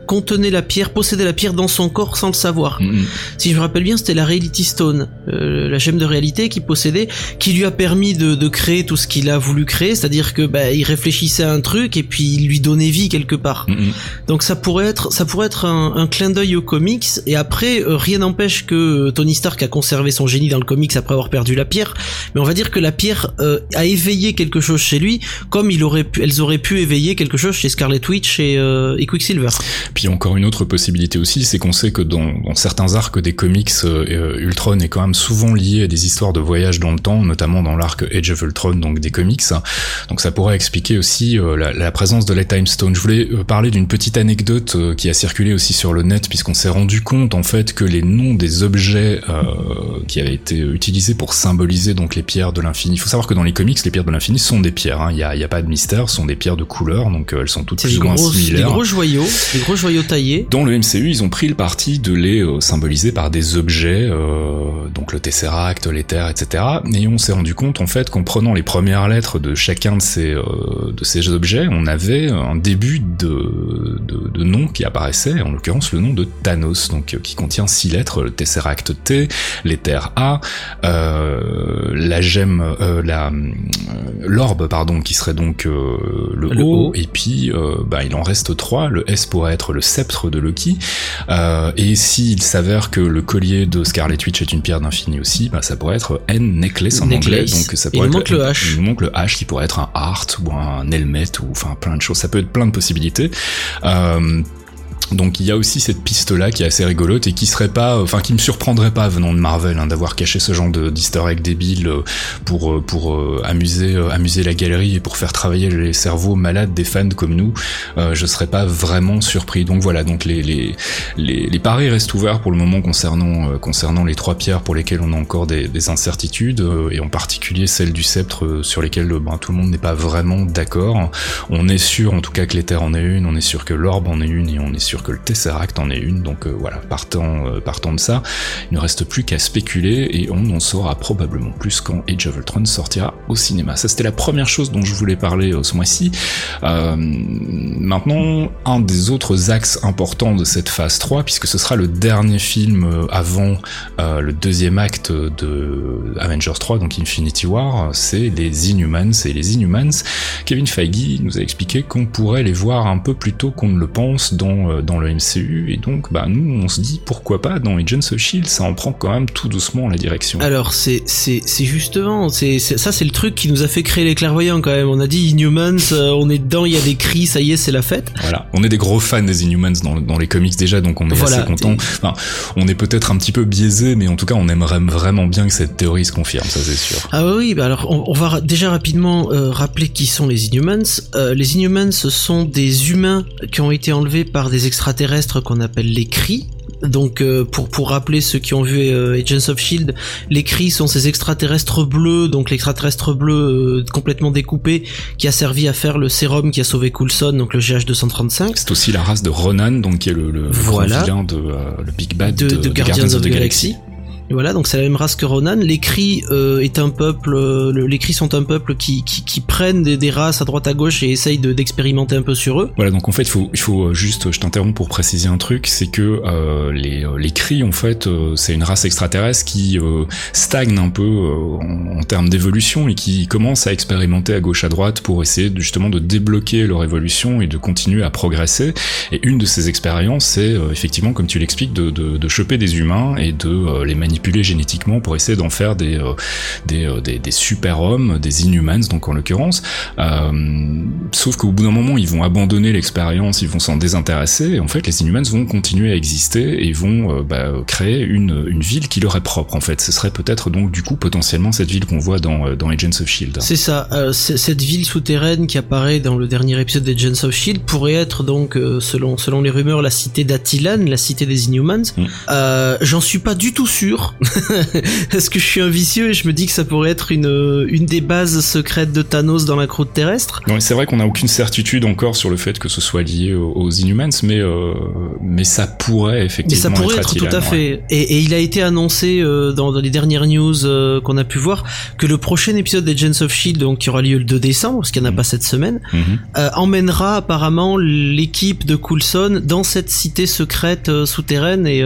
contenait la pierre, possédait la pierre dans son corps sans le savoir. Mm-hmm. Si je me rappelle bien, c'était la Reality Stone, la gemme de réalité qu'il possédait, qui lui a permis de, de créer tout ce qu'il a voulu créer, c'est-à-dire que bah, il réfléchissait à un truc et puis il lui donnait vie quelque part. Mm-hmm. Donc ça pourrait être, ça pourrait être un, un clin d'œil au comics et après euh, rien n'empêche que euh, Tony Stark a conservé son génie dans le comics après avoir perdu la pierre. Mais on va dire que la pierre euh, a éveillé quelque chose chez lui comme il aurait pu, elles auraient pu éveiller quelque chose chez Scarlet Witch et, et Quicksilver. Puis encore une autre possibilité aussi c'est qu'on sait que dans, dans, certains arcs des comics Ultron est quand même souvent lié à des histoires de voyage dans le temps notamment dans l'arc Age of Ultron donc des comics. Donc ça pourrait expliquer aussi la, la, présence de la Time Stone. Je voulais parler d'une petite anecdote qui a circulé aussi sur le net puisqu'on s'est rendu compte en fait que les noms des objets euh, qui avaient été utilisés pour symboliser donc les pierres de l'infini. Il faut savoir que dans les comics, les pierres de l'infini sont des pierres. Hein. Il n'y a, pas de mystère, ce sont des pierres de couleur, donc euh, elles sont toutes plus ou moins similaires. Des gros joyaux, des gros joyaux taillés. Dans le MCU, ils ont pris le parti de les euh, symboliser par des objets, euh, donc le Tesseract, l'éther, etc. Et on s'est rendu compte en fait qu'en prenant les premières lettres de chacun de ces de ces objets, on avait un début de, de, de nom qui apparaissait, en l'occurrence le nom de Thanos, donc qui contient six lettres, le Tesseract T, l'éther A, euh, la gemme, euh, la euh, l'orbe pardon, qui serait donc le, le o, et puis bah, il en reste trois. Le S pourrait être le sceptre de Loki, et s'il s'avère que le collier de Scarlet Witch est une pierre d'infini aussi, bah, ça pourrait être N necklace en anglais, donc ça pourrait il être manque le H. Il manque le H qui pourrait être un heart ou un helmet ou enfin plein de choses. Ça peut être plein de possibilités. Euh, donc il y a aussi cette piste là qui est assez rigolote et qui serait pas, enfin qui me surprendrait pas venant de Marvel hein, d'avoir caché ce genre de d'easter débile euh, pour euh, pour euh, amuser amuser la galerie et pour faire travailler les cerveaux malades des fans comme nous. je serais pas vraiment surpris. Donc voilà, donc les les les, paris restent ouverts pour le moment concernant concernant les trois pierres pour lesquelles on a encore des, des incertitudes et en particulier celle du sceptre sur lesquelles ben, tout le monde n'est pas vraiment d'accord. On est sûr en tout cas que l'éther en est une, on est sûr que l'orbe en est une et on est sûr que le Tesseract en est une, donc euh, voilà, partant, euh, partant de ça, il ne reste plus qu'à spéculer et on en saura probablement plus quand Age of Ultron sortira au cinéma. Ça c'était la première chose dont je voulais parler euh, ce mois-ci. maintenant, un des autres axes importants de cette phase 3, puisque ce sera le dernier film avant le deuxième acte de Avengers 3, donc Infinity War, c'est les Inhumans. Et les Inhumans, Kevin Feige nous a expliqué qu'on pourrait les voir un peu plus tôt qu'on ne le pense dans, dans le MCU, et donc bah nous on se dit pourquoi pas dans Agents of Shield, ça en prend quand même tout doucement la direction. Alors c'est c'est c'est justement c'est ça c'est le truc qui nous a fait créer les clairvoyants quand même. On a dit Inhumans, euh, on est dedans, il y a des cris, ça y est c'est la fête. Voilà, on est des gros fans des Inhumans dans, dans les comics déjà, donc on est assez content. Enfin, on est peut-être un petit peu biaisé, mais en tout cas on aimerait vraiment bien que cette théorie se confirme, ça c'est sûr. Ah oui, bah alors on, va déjà rapidement euh, rappeler qui sont les Inhumans. Euh, les Inhumans ce sont des humains qui ont été enlevés par des extraterrestres qu'on appelle les cris. Donc euh, pour pour rappeler ceux qui ont vu euh, Agents of Shield, les cris sont ces extraterrestres bleus, donc l'extraterrestre bleu euh, complètement découpé qui a servi à faire le sérum qui a sauvé Coulson, donc le GH235. C'est aussi la race de Ronan, donc qui est le, le, Voilà. vilain de euh, le Big Bad de, de, de de Guardians, of the Galaxy. Voilà, donc c'est la même race que Ronan. Les Cris euh, est un peuple, euh, le- les Cris sont un peuple qui, qui, qui prennent des, des races à droite à gauche et essayent de- d'expérimenter un peu sur eux. Voilà, donc en fait, il faut, faut euh, juste, je t'interromps pour préciser un truc, c'est que euh, les, euh, les cris, en fait, euh, c'est une race extraterrestre qui stagne un peu en, en termes d'évolution et qui commence à expérimenter à gauche à droite pour essayer justement de débloquer leur évolution et de continuer à progresser. Et une de ces expériences, c'est effectivement, comme tu l'expliques, de, de, choper des humains et de les manipuler génétiquement pour essayer d'en faire des, euh, des, euh, des, des super-hommes, des inhumans, donc en l'occurrence. Euh, sauf qu'au bout d'un moment, ils vont abandonner l'expérience, ils vont s'en désintéresser, et en fait, les Inhumans vont continuer à exister et vont bah, créer une, une ville qui leur est propre, en fait. Ce serait peut-être donc, du coup, potentiellement cette ville qu'on voit dans, dans Agents of S.H.I.E.L.D. C'est ça. euh, cette ville souterraine qui apparaît dans le dernier épisode des Agents of Shield pourrait être donc, euh, selon selon les rumeurs, la cité d'Attilan, la cité des Inhumans. Mm. Euh, J'en suis pas du tout sûr, parce que je suis un vicieux et je me dis que ça pourrait être une euh, une des bases secrètes de Thanos dans la croûte terrestre? Non, mais c'est vrai qu'on n'a aucune certitude encore sur le fait que ce soit lié aux, aux Inhumans, mais, euh, mais ça pourrait Mais effectivement ça pourrait être, Attilan, tout à ouais. fait. Et, et il a été annoncé euh, dans, dans les dernières news euh, qu'on a pu voir que le prochain épisode des Agents of Shield, donc qui aura lieu le 2 décembre, parce qu'il n'y en a Mhm. pas cette semaine, euh, emmènera apparemment l'équipe de Coulson dans cette cité secrète souterraine et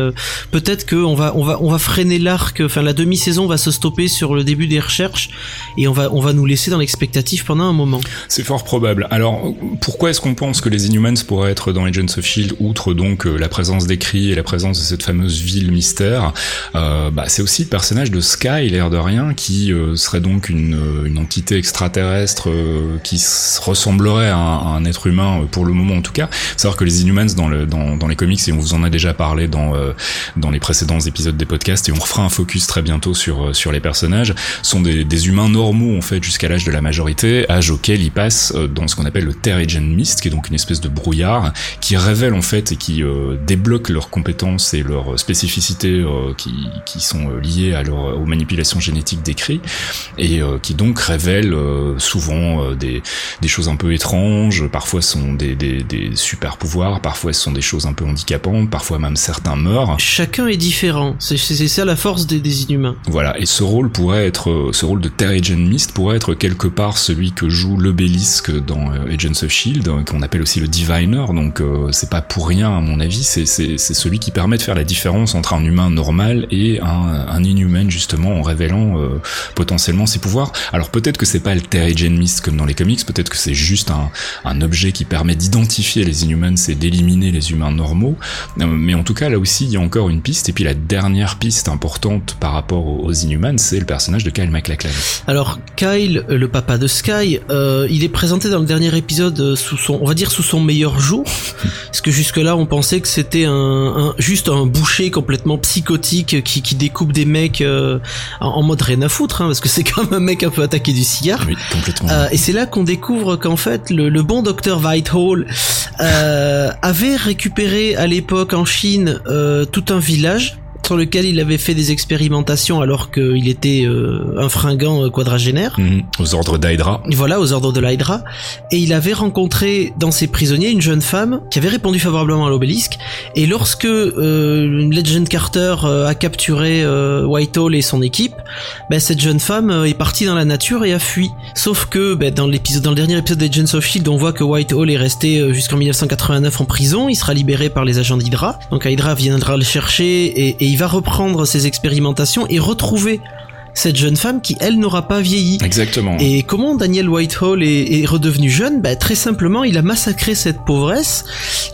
peut-être que on va on va on va freiner l'arc enfin la demi-saison va se stopper sur le début des recherches et on va on va nous laisser dans l'expectative pendant un moment. C'est fort probable. Alors, pourquoi est-ce qu'on pense que les Inhumans pourraient être dans Agents of S.H.I.E.L.D., outre donc euh, la présence des cris et la présence de cette fameuse ville mystère? Euh, bah, C'est aussi le personnage de Sky, l'air de rien, qui euh, serait donc une, une entité extraterrestre qui ressemblerait à un, être humain, pour le moment en tout cas. Savoir que les Inhumans dans, le, dans, dans les comics, et on vous en a déjà parlé dans, dans les précédents épisodes des podcasts, et on refera un focus très bientôt sur, euh, sur les personnages, sont des, des humains normaux en fait jusqu'à l'âge de la majorité, âge auquel ils passent euh, dans ce qu'on appelle le Terrigen Mist, qui est donc une espèce de brouillard qui révèle en fait et qui euh, débloque leurs compétences et leurs spécificités euh, qui, qui sont euh, liées à leur, aux manipulations génétiques des cris et euh, qui donc révèlent euh, souvent des, des choses un peu étranges, parfois sont des, des, des super pouvoirs, parfois ce sont des choses un peu handicapantes, parfois même certains meurent. Chacun est différent. C'est c'est la force des, inhumains. Voilà, et ce rôle pourrait être, euh, ce rôle de Terrigen Mist pourrait être quelque part celui que joue l'obélisque dans euh, Agents of Shield, euh, qu'on appelle aussi le Diviner. Donc euh, c'est pas pour rien à mon avis, c'est celui qui permet de faire la différence entre un humain normal et un, inhumain justement en révélant euh, potentiellement ses pouvoirs. Alors peut-être que c'est pas le Terrigen Mist comme dans les comics, peut-être que c'est juste un, un objet qui permet d'identifier les Inhumans et d'éliminer les humains normaux. Mais en tout cas là aussi il y a encore une piste. Et puis la dernière piste importante par rapport aux, aux Inhumans, c'est le personnage de Kyle MacLachlan. Alors Kyle, le papa de Sky, euh, il est présenté dans le dernier épisode euh, sous son, on va dire sous son meilleur jour, parce que jusque là on pensait que c'était un, un- juste un boucher complètement psychotique qui, qui découpe des mecs euh, en, en mode rien à foutre, hein, parce que c'est comme un mec un peu attaqué du cigare. Oui, complètement. Euh, et c'est là qu'on découvre qu'en fait le, le bon docteur Whitehall avait récupéré à l'époque en Chine tout un village sur lequel il avait fait des expérimentations alors qu'il était euh, un fringant euh, quadragénaire. Mhm. Aux ordres d'Hydra. Voilà, aux ordres de l'Hydra. Et il avait rencontré dans ses prisonniers une jeune femme qui avait répondu favorablement à l'obélisque. Et lorsque euh, Legend Carter a capturé euh, Whitehall et son équipe, ben, cette jeune femme est partie dans la nature et a fui. Sauf que ben, dans l'épisode, dans le dernier épisode d'Agents of Shield, on voit que Whitehall est resté jusqu'en 1989 en prison. Il sera libéré par les agents d'Hydra. Donc Hydra viendra le chercher et, et il va reprendre ses expérimentations et retrouver cette jeune femme qui elle n'aura pas vieilli. Exactement. Et comment Daniel Whitehall est, est redevenu jeune? Bah, Très simplement, il a massacré cette pauvresse,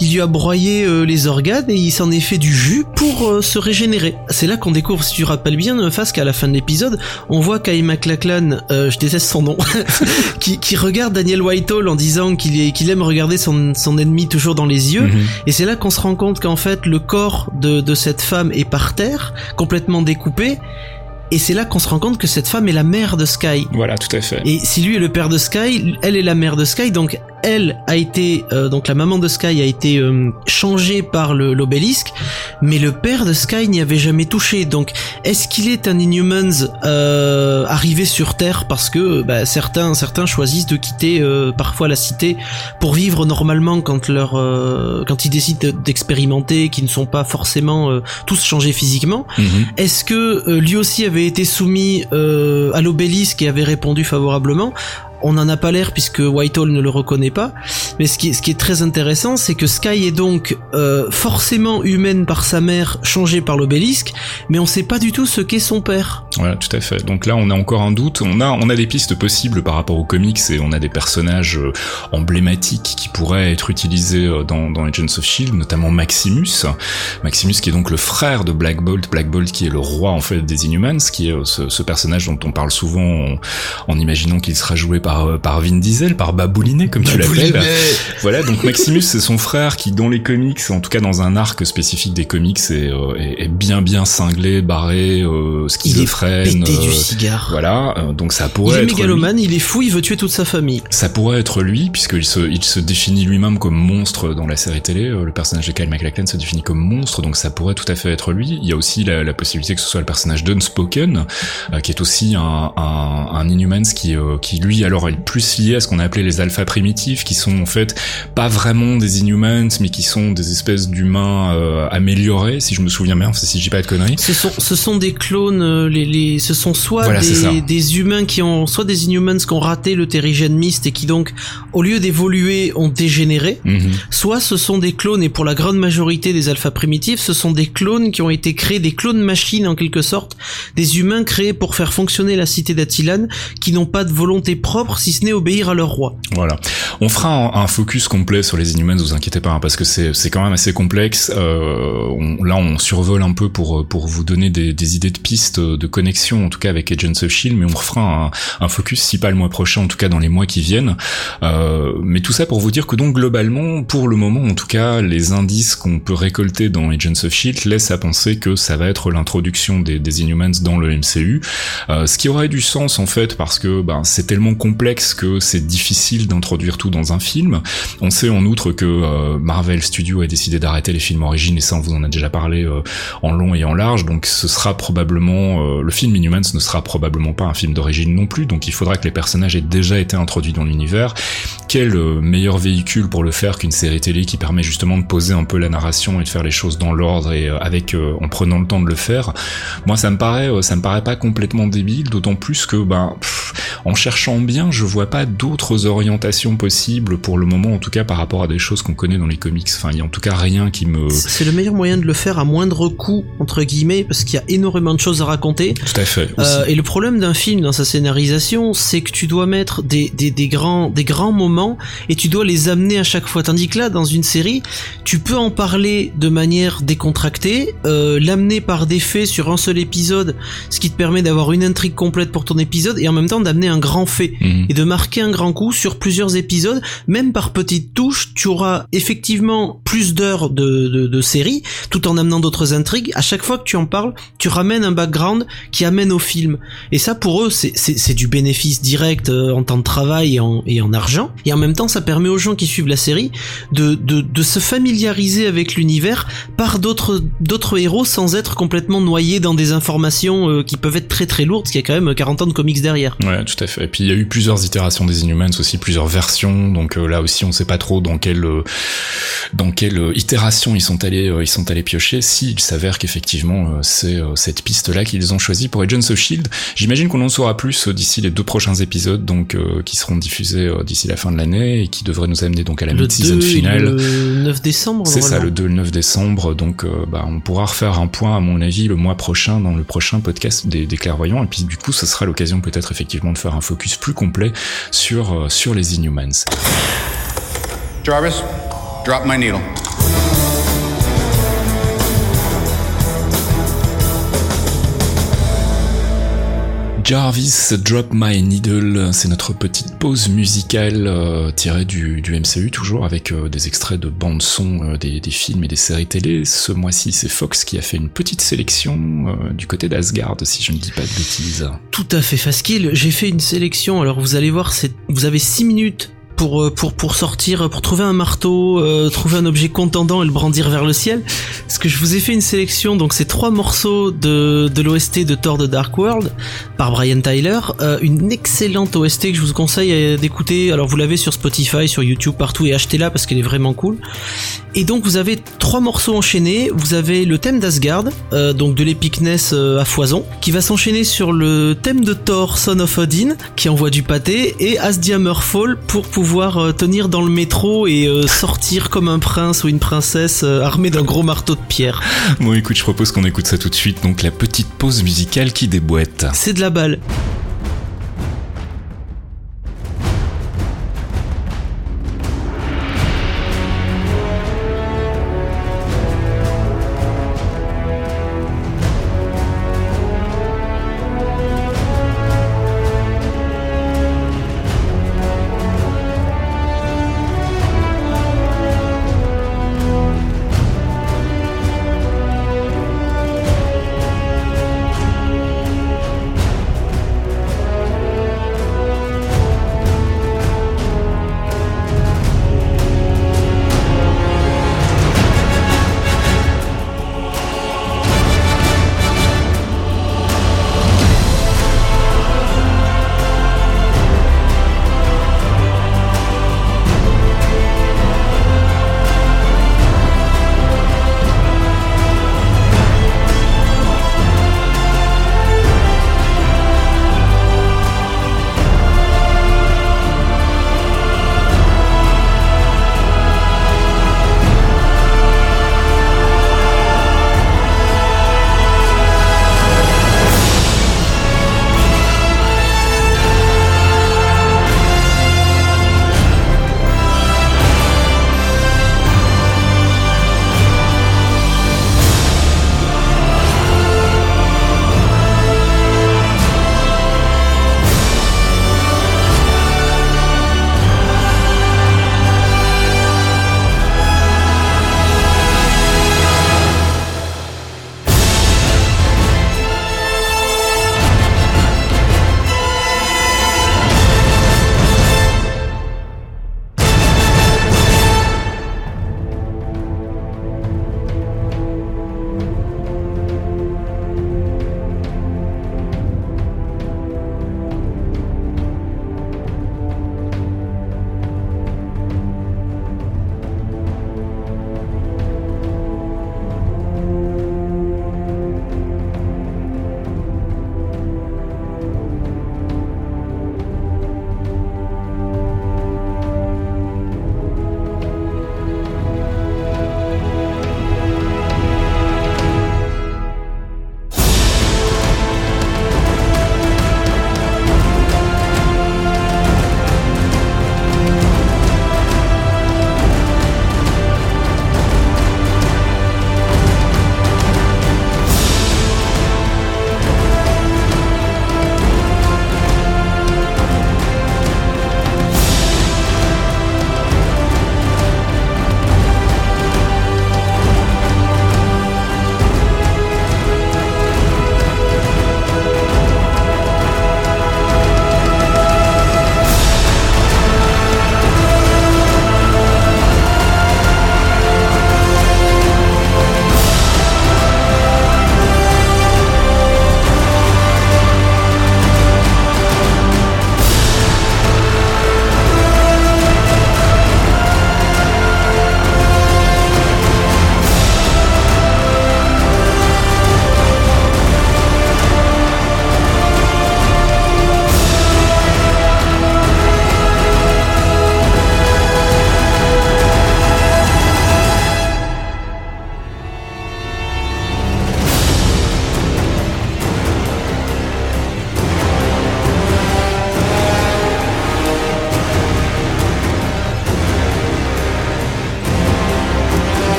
il lui a broyé euh, les organes et il s'en est fait du jus pour euh, se régénérer. C'est là qu'on découvre, si tu rappelles bien, euh, face qu'à la fin de l'épisode, on voit Kyle MacLachlan, euh, je déteste son nom, qui, qui regarde Daniel Whitehall en disant qu'il aime regarder son, son ennemi toujours dans les yeux. Mhm. Et c'est là qu'on se rend compte qu'en fait le corps de, de cette femme est par terre, complètement découpé. Et c'est là qu'on se rend compte que cette femme est la mère de Sky. Voilà, tout à fait. Et si lui est le père de Sky, elle est la mère de Sky, donc elle a été donc la maman de Sky a été changée par l'obélisque, mais le père de Sky n'y avait jamais touché. Donc est-ce qu'il est un Inhumans arrivé sur Terre parce que bah, certains certains choisissent de quitter parfois la cité pour vivre normalement quand leur quand ils décident d'expérimenter, qui ne sont pas forcément tous changés physiquement. Mhm. Est-ce que lui aussi avait été soumis à l'obélisque et avait répondu favorablement? On n'en a pas l'air puisque Whitehall ne le reconnaît pas. Mais ce qui, ce qui est très intéressant, c'est que Sky est donc euh, forcément humaine par sa mère, changée par l'obélisque, mais on sait pas du tout ce qu'est son père. Voilà, tout à fait. Donc là, on a encore un doute. On a, on a des pistes possibles par rapport aux comics et on a des personnages euh, emblématiques qui pourraient être utilisés euh, dans, dans Agents of Shield, notamment Maximus. Maximus qui est donc le frère de Black Bolt. Black Bolt qui est le roi en fait des Inhumans, qui est ce, ce personnage dont on parle souvent en, en imaginant qu'il sera joué par euh, par, Vin Diesel, par Baboulinet, comme tu l'appelles. Voilà, donc Maximus, c'est son frère qui, dans les comics, en tout cas dans un arc spécifique des comics, est, euh, est, bien bien cinglé, barré, euh, schizophrène. Il est pété du cigare. Voilà, donc ça pourrait être. Il est mégalomane, il est fou, il veut tuer toute sa famille. Ça pourrait être lui, puisqu'il se, il se définit lui-même comme monstre dans la série télé. Le personnage de Kyle MacLachlan se définit comme monstre, donc ça pourrait tout à fait être lui. Il y a aussi la, la possibilité que ce soit le personnage d'Unspoken, qui est aussi un, un, un Inhumans qui, qui lui alors est plus lié à ce qu'on a appelé les alphas primitifs, qui sont en fait pas vraiment des Inhumans, mais qui sont des espèces d'humains euh, améliorés, si je me souviens bien, si je dis pas de conneries. Ce sont, ce sont des clones, euh, les, les, ce sont soit des, des, humains qui ont, soit des Inhumans qui ont raté le terrigen mist et qui donc, au lieu d'évoluer, ont dégénéré, mhm. soit ce sont des clones, et pour la grande majorité des alphas primitifs, ce sont des clones qui ont été créés, des clones machines en quelque sorte, des humains créés pour faire fonctionner la cité d'Atilan, qui n'ont pas de volonté propre, si ce n'est obéir à leur roi. Voilà. On fera un, focus complet sur les Inhumans, vous inquiétez pas, hein, parce que c'est quand même assez complexe. Euh, là, on survole un peu pour pour vous donner des, des, idées de pistes de connexion, en tout cas avec Agents of Shield, mais on refera un, un, focus, si pas le mois prochain, en tout cas dans les mois qui viennent. Euh, mais tout ça pour vous dire que donc globalement, pour le moment, en tout cas, les indices qu'on peut récolter dans Agents of Shield laissent à penser que ça va être l'introduction des, des Inhumans dans le MCU, euh, ce qui aurait du sens en fait parce que ben c'est tellement que c'est difficile d'introduire tout dans un film. On sait en outre que euh, Marvel Studios a décidé d'arrêter les films origines et ça on vous en a déjà parlé euh, en long et en large. Donc ce sera probablement euh, le film Inhumans ne sera probablement pas un film d'origine non plus. Donc il faudra que les personnages aient déjà été introduits dans l'univers. Quel meilleur véhicule pour le faire qu'une série télé qui permet justement de poser un peu la narration et de faire les choses dans l'ordre et avec en prenant le temps de le faire? Moi ça me paraît ça me paraît pas complètement débile, d'autant plus que ben en cherchant bien, je vois pas d'autres orientations possibles pour le moment, en tout cas par rapport à des choses qu'on connaît dans les comics. Enfin, il y a en tout cas rien qui me. C'est le meilleur moyen de le faire à moindre coût entre guillemets, parce qu'il y a énormément de choses à raconter. Tout à fait. Euh, et le problème d'un film dans sa scénarisation, c'est que tu dois mettre des, des, des, grands des grands moments et tu dois les amener à chaque fois. Tandis que là, dans une série, tu peux en parler de manière décontractée, euh, l'amener par des faits sur un seul épisode, ce qui te permet d'avoir une intrigue complète pour ton épisode et en même temps d'amener un grand fait et de marquer un grand coup sur plusieurs épisodes, même par petites touches, tu auras effectivement plus d'heures de, de, de, série, tout en amenant d'autres intrigues. À chaque fois que tu en parles, tu ramènes un background qui amène au film. Et ça, pour eux, c'est du bénéfice direct euh, en temps de travail et en, et en argent. Et en même temps, ça permet aux gens qui suivent la série de, de, de se familiariser avec l'univers par d'autres d'autres héros sans être complètement noyés dans des informations euh, qui peuvent être très très lourdes, parce qu'il y a quand même 40 ans de comics derrière. Ouais, tout à fait. Et puis il y a eu plusieurs itérations des Inhumans aussi, plusieurs versions. Donc euh, là aussi, on sait pas trop dans quelle euh, dans quelle euh, itération ils sont allés ils sont allés piocher. S'il s'avère qu'effectivement c'est cette piste là qu'ils ont choisi pour Agents of Shield, j'imagine qu'on en saura plus d'ici les deux prochains épisodes, donc qui seront diffusés d'ici la fin de l'année et qui devraient nous amener donc à la mid-season finale. Le 9 décembre. C'est ça, le 2 le 9 décembre. Donc bah, on pourra refaire un point à mon avis le mois prochain dans le prochain podcast des, des clairvoyants. Et puis du coup, ce sera l'occasion peut-être effectivement de faire un focus plus complet sur sur les Inhumans. Jarvis, drop my needle. Jarvis Drop My Needle, c'est notre petite pause musicale euh, tirée du, MCU, toujours avec euh, des extraits de bandes son euh, des, films et des séries télé. Ce mois-ci, c'est Fox qui a fait une petite sélection du côté d'Asgard, si je ne dis pas de bêtises. Tout à fait, Fasquille. J'ai fait une sélection, alors vous allez voir, vous avez 6 minutes pour euh, pour pour sortir, pour trouver un marteau, euh, trouver un objet contendant et le brandir vers le ciel. Parce que je vous ai fait une sélection, donc c'est trois morceaux de de l'OST de Thor de Dark World par Brian Tyler, euh, une excellente OST que je vous conseille d'écouter. Alors vous l'avez sur Spotify, sur YouTube, partout et achetez-la parce qu'elle est vraiment cool. Et donc vous avez trois morceaux enchaînés. Vous avez le thème d'Asgard, euh, donc de l'épicness à foison, qui va s'enchaîner sur le thème de Thor, Son of Odin, qui envoie du pâté, et As the Fall pour pouvoir euh, tenir dans le métro et euh, sortir comme un prince ou une princesse euh, armé d'un gros marteau de pierre. Bon écoute, je propose qu'on écoute ça tout de suite, donc la petite pause musicale qui déboîte. C'est de la balle.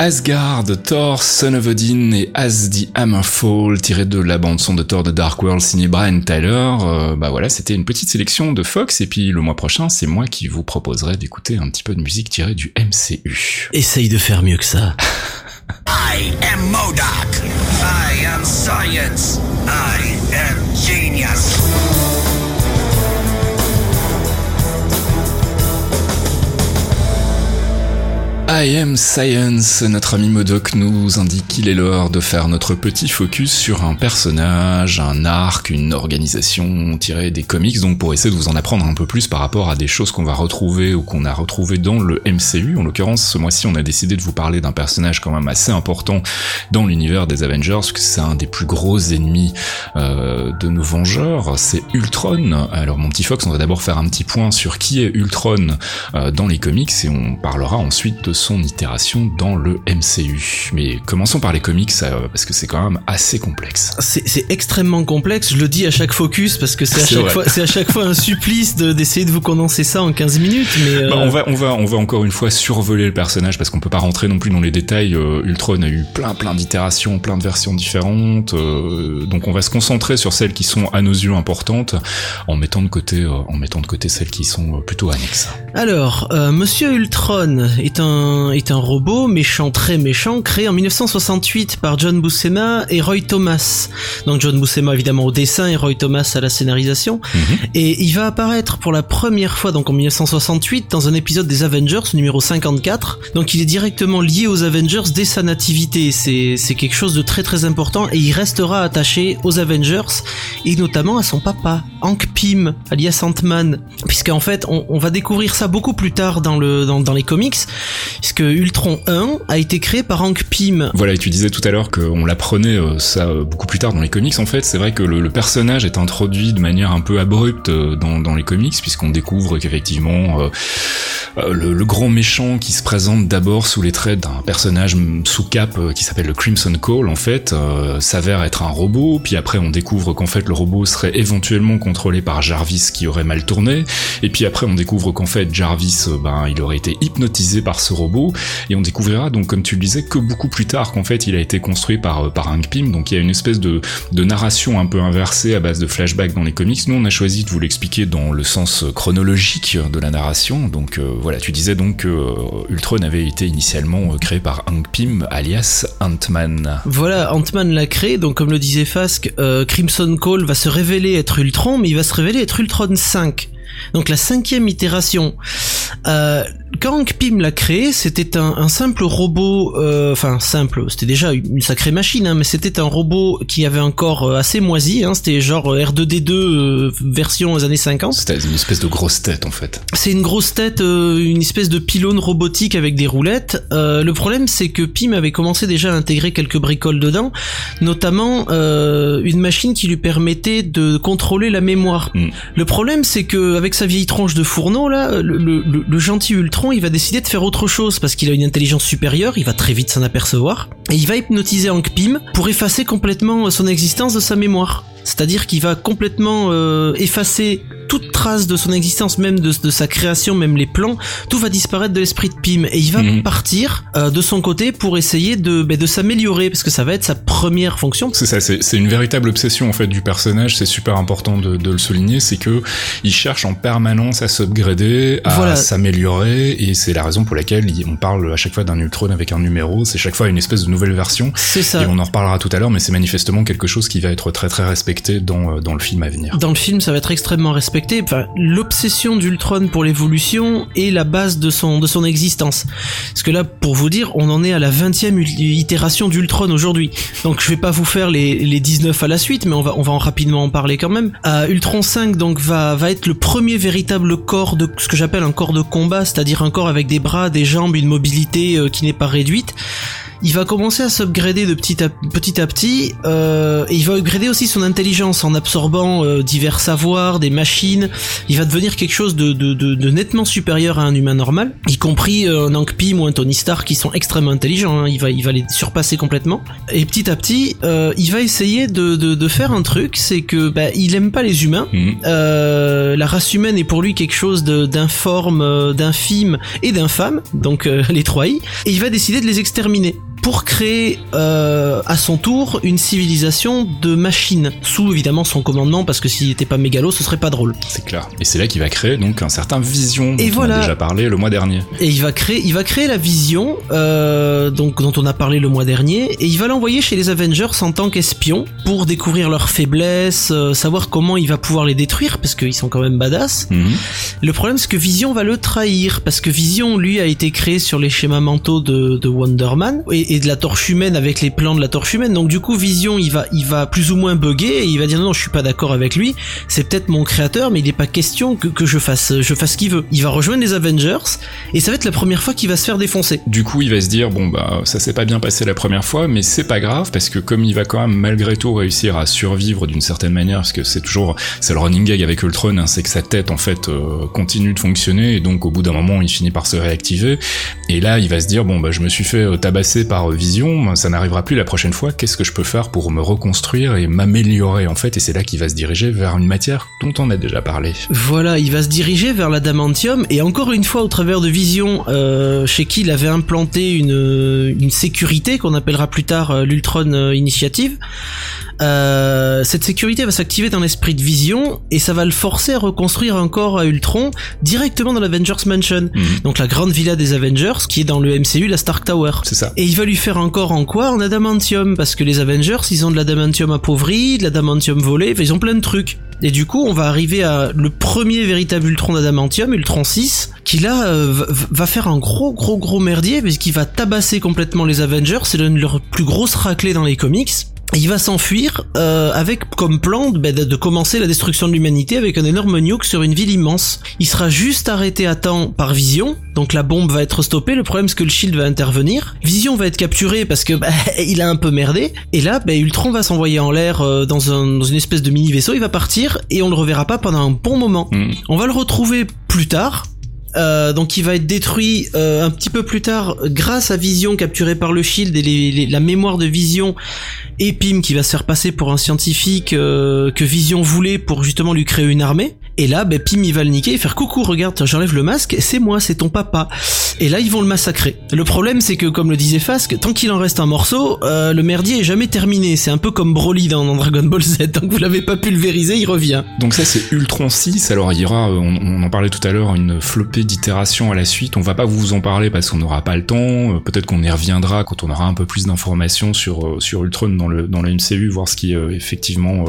Asgard, Thor, Son of Odin et As the Hammer Fall, tiré de la bande son de Thor de Dark World signé Brian Tyler. Euh, bah voilà, c'était une petite sélection de Fox et puis le mois prochain, c'est moi qui vous proposerai d'écouter un petit peu de musique tirée du MCU. Essaye de faire mieux que ça. I am Modoc. I am science. I am genius. I am Science, notre ami Modoc nous indique qu'il est l'heure de faire notre petit focus sur un personnage, un arc, une organisation tirée des comics, donc pour essayer de vous en apprendre un peu plus par rapport à des choses qu'on va retrouver ou qu'on a retrouvé dans le MCU. En l'occurrence, ce mois-ci, on a décidé de vous parler d'un personnage quand même assez important dans l'univers des Avengers, parce que c'est un des plus gros ennemis euh, de nos Vengeurs, c'est Ultron. Alors mon petit Fox, on va d'abord faire un petit point sur qui est Ultron euh, dans les comics et on parlera ensuite de son itération dans le MCU. Mais commençons par les comics euh, parce que c'est quand même assez complexe. C'est extrêmement complexe, je le dis à chaque focus parce que c'est à, chaque fois, à chaque fois un supplice d'essayer de, vous condenser ça en 15 minutes. Mais bah, on, va, on, va, on va encore une fois survoler le personnage parce qu'on peut pas rentrer non plus dans les détails. Euh, Ultron a eu plein plein d'itérations, plein de versions différentes. Euh, donc on va se concentrer sur celles qui sont à nos yeux importantes en mettant de côté, en mettant de côté celles qui sont plutôt annexes. Alors, Monsieur Ultron est un est un robot méchant, très méchant, créé en 1968 par John Buscema et Roy Thomas. Donc John Buscema évidemment au dessin et Roy Thomas à la scénarisation. Mhm. Et il va apparaître pour la première fois donc en 1968 dans un épisode des Avengers numéro 54. Donc il est directement lié aux Avengers dès sa nativité. C'est c'est quelque chose de très très important et il restera attaché aux Avengers et notamment à son papa Hank Pym alias Ant-Man puisqu'en fait on, on, va découvrir ça beaucoup plus tard dans le dans, dans les comics puisque Ultron 1 a été créé par Hank Pym. Voilà, et tu disais tout à l'heure qu'on l'apprenait euh, ça euh, beaucoup plus tard dans les comics. En fait, c'est vrai que le, personnage est introduit de manière un peu abrupte euh, dans, dans les comics, puisqu'on découvre qu'effectivement le, grand méchant qui se présente d'abord sous les traits d'un personnage sous cap qui s'appelle le Crimson Call, en fait, s'avère être un robot. Puis après, on découvre qu'en fait le robot serait éventuellement contrôlé par Jarvis qui aurait mal tourné. Et puis après, on découvre qu'en fait Jarvis, ben, il aurait été hypnotisé par ce robot et on découvrira donc comme tu le disais que beaucoup plus tard qu'en fait il a été construit par euh, par Hank Pym. Donc il y a une espèce de, narration un peu inversée à base de flashbacks dans les comics. Nous on a choisi de vous l'expliquer dans le sens chronologique de la narration. Donc euh, voilà tu disais donc que euh, Ultron avait été initialement créé par Hank Pym alias Ant-Man. Voilà Ant-Man l'a créé. Donc comme le disait Fask Crimson Call va se révéler être Ultron mais il va se révéler être Ultron 5 donc la cinquième itération. Euh, quand Pym l'a créé, c'était un, simple robot, euh, enfin simple, c'était déjà une sacrée machine, hein, mais c'était un robot qui avait un corps euh, assez moisi, hein, c'était genre R2D2 version aux années 50. C'était une espèce de grosse tête en fait. C'est une grosse tête, une espèce de pylône robotique avec des roulettes. le problème c'est que Pym avait commencé déjà à intégrer quelques bricoles dedans, notamment une machine qui lui permettait de contrôler la mémoire. Hmm. Le problème c'est que avec sa vieille tronche de fourneau là, le, le gentil Ultra il va décider de faire autre chose parce qu'il a une intelligence supérieure, il va très vite s'en apercevoir, et il va hypnotiser Hank Pym pour effacer complètement son existence de sa mémoire. C'est-à-dire qu'il va complètement euh, effacer toute trace de son existence, même de, sa création, même les plans, tout va disparaître de l'esprit de Pym et il va mhm. partir euh, de son côté pour essayer de, bah, de s'améliorer parce que ça va être sa première fonction. C'est ça, c'est une véritable obsession en fait du personnage. C'est super important de, de le souligner, c'est que il cherche en permanence à s'upgrader, à s'améliorer et c'est la raison pour laquelle on parle à chaque fois d'un Ultron avec un numéro. C'est chaque fois une espèce de nouvelle version. C'est ça. Et on en reparlera tout à l'heure, mais c'est manifestement quelque chose qui va être très très respecté dans euh, dans le film à venir. Dans le film, ça va être extrêmement respecté l'obsession d'Ultron pour l'évolution est la base de son de son existence. Parce que là, pour vous dire, on en est à la 20e itération d'Ultron aujourd'hui. Donc je vais pas vous faire les, les 19 à la suite, mais on va on va en rapidement en parler quand même. Ultron 5 donc va va être le premier véritable corps de ce que j'appelle un corps de combat, c'est-à-dire un corps avec des bras, des jambes, une mobilité euh, qui n'est pas réduite il va commencer à s'upgrader de petit à petit, à petit euh, et il va upgrader aussi son intelligence en absorbant euh, divers savoirs, des machines. Il va devenir quelque chose de, de, de, de nettement supérieur à un humain normal, y compris euh, un Hank Pym ou un Tony Stark qui sont extrêmement intelligents. Hein. Il va il va les surpasser complètement. Et petit à petit, euh, il va essayer de, de, de faire un truc, c'est que bah, il aime pas les humains. Mhm. Euh, la race humaine est pour lui quelque chose de- d'informe, euh, d'infime et d'infâme, donc euh, les trois I, et il va décider de les exterminer pour créer euh, à son tour une civilisation de machines, sous évidemment son commandement, parce que s'il était pas mégalo, ce serait pas drôle. C'est clair. Et c'est là qu'il va créer donc un certain Vision dont Et on voilà. a déjà parlé le mois dernier. Et il va créer, il va créer la vision, euh, donc dont on a parlé le mois dernier, et il va l'envoyer chez les Avengers en tant qu'espion pour découvrir leurs faiblesses, euh, savoir comment il va pouvoir les détruire parce qu'ils sont quand même badass. Mhm. Le problème, c'est que Vision va le trahir parce que Vision, lui, a été créé sur les schémas mentaux de, de Wonder Man et, et de la Torche humaine avec les plans de la Torche humaine. Donc du coup, Vision, il va, il va plus ou moins bugger et il va dire non, non, je suis pas d'accord avec lui. C'est peut-être mon créateur, mais il n'est pas question que, je fasse, je fasse ce qu'il veut. Il va rejoindre les Avengers et ça va être la première fois qu'il va se faire défoncer. Du coup, il va se dire bon bah ça s'est pas bien passé la première fois, mais c'est pas grave parce que comme il va quand même malgré tout réussir à survivre d'une certaine manière, parce que c'est toujours c'est le running gag avec Ultron, hein, c'est que sa tête en fait euh, continue de fonctionner et donc au bout d'un moment il finit par se réactiver. Et là, il va se dire bon bah je me suis fait euh, tabasser par Vision, ça n'arrivera plus la prochaine fois. Qu'est-ce que je peux faire pour me reconstruire et m'améliorer en fait? Et c'est là qu'il va se diriger vers une matière dont on a déjà parlé. Voilà, il va se diriger vers l'adamantium et encore une fois au travers de Vision, euh, chez qui il avait implanté une, une sécurité qu'on appellera plus tard euh, l'Ultron euh, Initiative. Euh, cette sécurité va s'activer dans l'esprit de Vision et ça va le forcer à reconstruire un corps à Ultron directement dans l'Avengers Mansion, Mhm. donc la grande villa des Avengers qui est dans le MCU, la Stark Tower. C'est ça. Et il va lui faire encore en quoi? En adamantium, parce que les Avengers, ils ont de l'adamantium appauvri, de l'adamantium volé, ils ont plein de trucs. Et du coup, on va arriver à le premier véritable Ultron d'adamantium, Ultron 6, qui là euh, va- va faire un gros gros gros merdier, puisqu'il va tabasser complètement les Avengers, c'est l'une de leurs plus grosses raclées dans les comics. Il va s'enfuir euh, avec comme plan ben, de, de commencer la destruction de l'humanité avec un énorme nuke sur une ville immense. Il sera juste arrêté à temps par Vision, donc la bombe va être stoppée. Le problème c'est que le Shield va intervenir. Vision va être capturé parce que bah, il a un peu merdé. Et là, ben, Ultron va s'envoyer en l'air euh, dans, un, dans une espèce de mini vaisseau. Il va partir et on le reverra pas pendant un bon moment. Mhm. On va le retrouver plus tard. Euh, donc il va être détruit euh, un petit peu plus tard grâce à Vision capturée par le Shield et la mémoire de Vision et qui va se faire passer pour un scientifique euh, que Vision voulait pour justement lui créer une armée. Et là, ben, Pym il va le niquer et faire coucou, regarde, j'enlève le masque, c'est moi, c'est ton papa. Et là ils vont le massacrer. Le problème c'est que comme le disait Fask, tant qu'il en reste un morceau, euh, le merdier est jamais terminé. C'est un peu comme Broly dans, Dragon Ball Z. Tant que vous l'avez pas pulvérisé, il revient. Donc ça c'est Ultron 6, alors il y aura, euh, on, en parlait tout à l'heure, une flopée d'itérations à la suite, on va pas vous en parler parce qu'on n'aura pas le temps, Euh, peut-être qu'on y reviendra quand on aura un peu plus d'informations sur, sur Ultron dans le, dans le MCU, voir ce qui est effectivement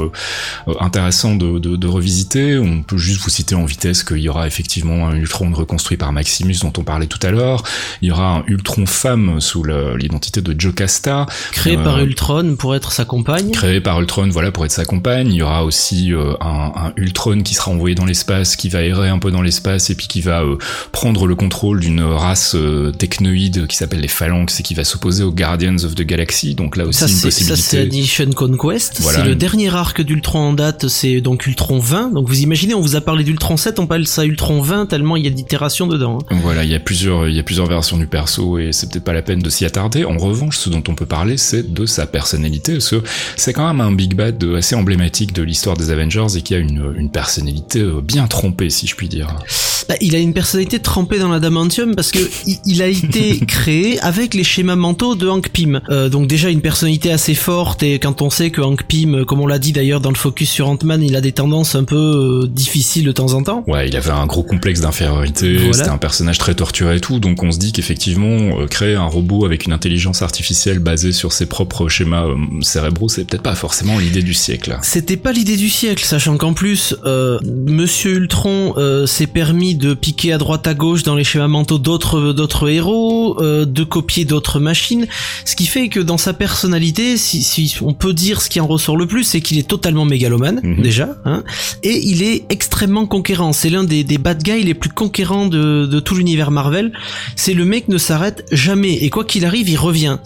intéressant de, de, de revisiter, on peut juste vous citer en vitesse qu'il y aura effectivement un Ultron reconstruit par Maximus dont on parlait tout à l'heure, il y aura un Ultron femme sous l'identité de Jocasta, Créé Euh, par Ultron pour être sa compagne. créé par Ultron, voilà, pour être sa compagne. Il y aura aussi euh, un, un Ultron qui sera envoyé dans l'espace, qui va errer un peu dans l'espace et puis qui va euh, prendre le contrôle d'une race technoïde qui s'appelle les Phalanx et qui va s'opposer aux Guardians of the Galaxy. Donc là aussi Ça une c'est, ça possibilité. c'est Edition Conquest. Voilà. C'est le dernier arc d'Ultron en date, c'est donc Ultron 20. Donc vous imaginez, on vous a parlé d'Ultron 7, on parle ça Ultron 20 tellement il y a d'itérations dedans. hein. Voilà, il y a plusieurs, il y a plusieurs versions du perso et c'est peut-être pas la peine de s'y attarder. En revanche, ce dont on peut parler, c'est de sa personnalité, parce que c'est quand même un big bad assez emblématique de l'histoire des Avengers et qui a une, une personnalité euh, bien trompée, si je puis dire. Bah, il a une personnalité trempée dans l'adamantium parce que il, a été créé avec les schémas mentaux de Hank Pym. Euh, donc déjà une personnalité assez forte et quand on sait que Hank Pym, euh, comme on l'a dit d'ailleurs dans le focus sur Ant-Man, il a des tendances un peu euh, difficiles de temps en temps. Ouais, il avait un gros complexe d'infériorité, Voilà. c'était un personnage très torturé et tout, donc on se dit qu'effectivement, euh, créer un robot avec une intelligence artificielle basée sur ses propres schémas euh, cérébraux, c'est peut-être pas forcément l'idée du siècle. C'était pas l'idée du siècle, sachant qu'en plus, euh, Monsieur Ultron euh, s'est permis de piquer à droite à gauche dans les schémas mentaux d'autres d'autres héros, euh, de copier d'autres machines, ce qui fait que dans sa personnalité, si, si on peut dire ce qui en ressort le plus, c'est qu'il est totalement mégalomane Mhm. déjà, hein, et il est extrêmement conquérant. C'est l'un des, des bad guys les plus conquérants de, de tout l'univers Marvel. C'est le mec ne s'arrête jamais et quoi qu'il arrive, il revient.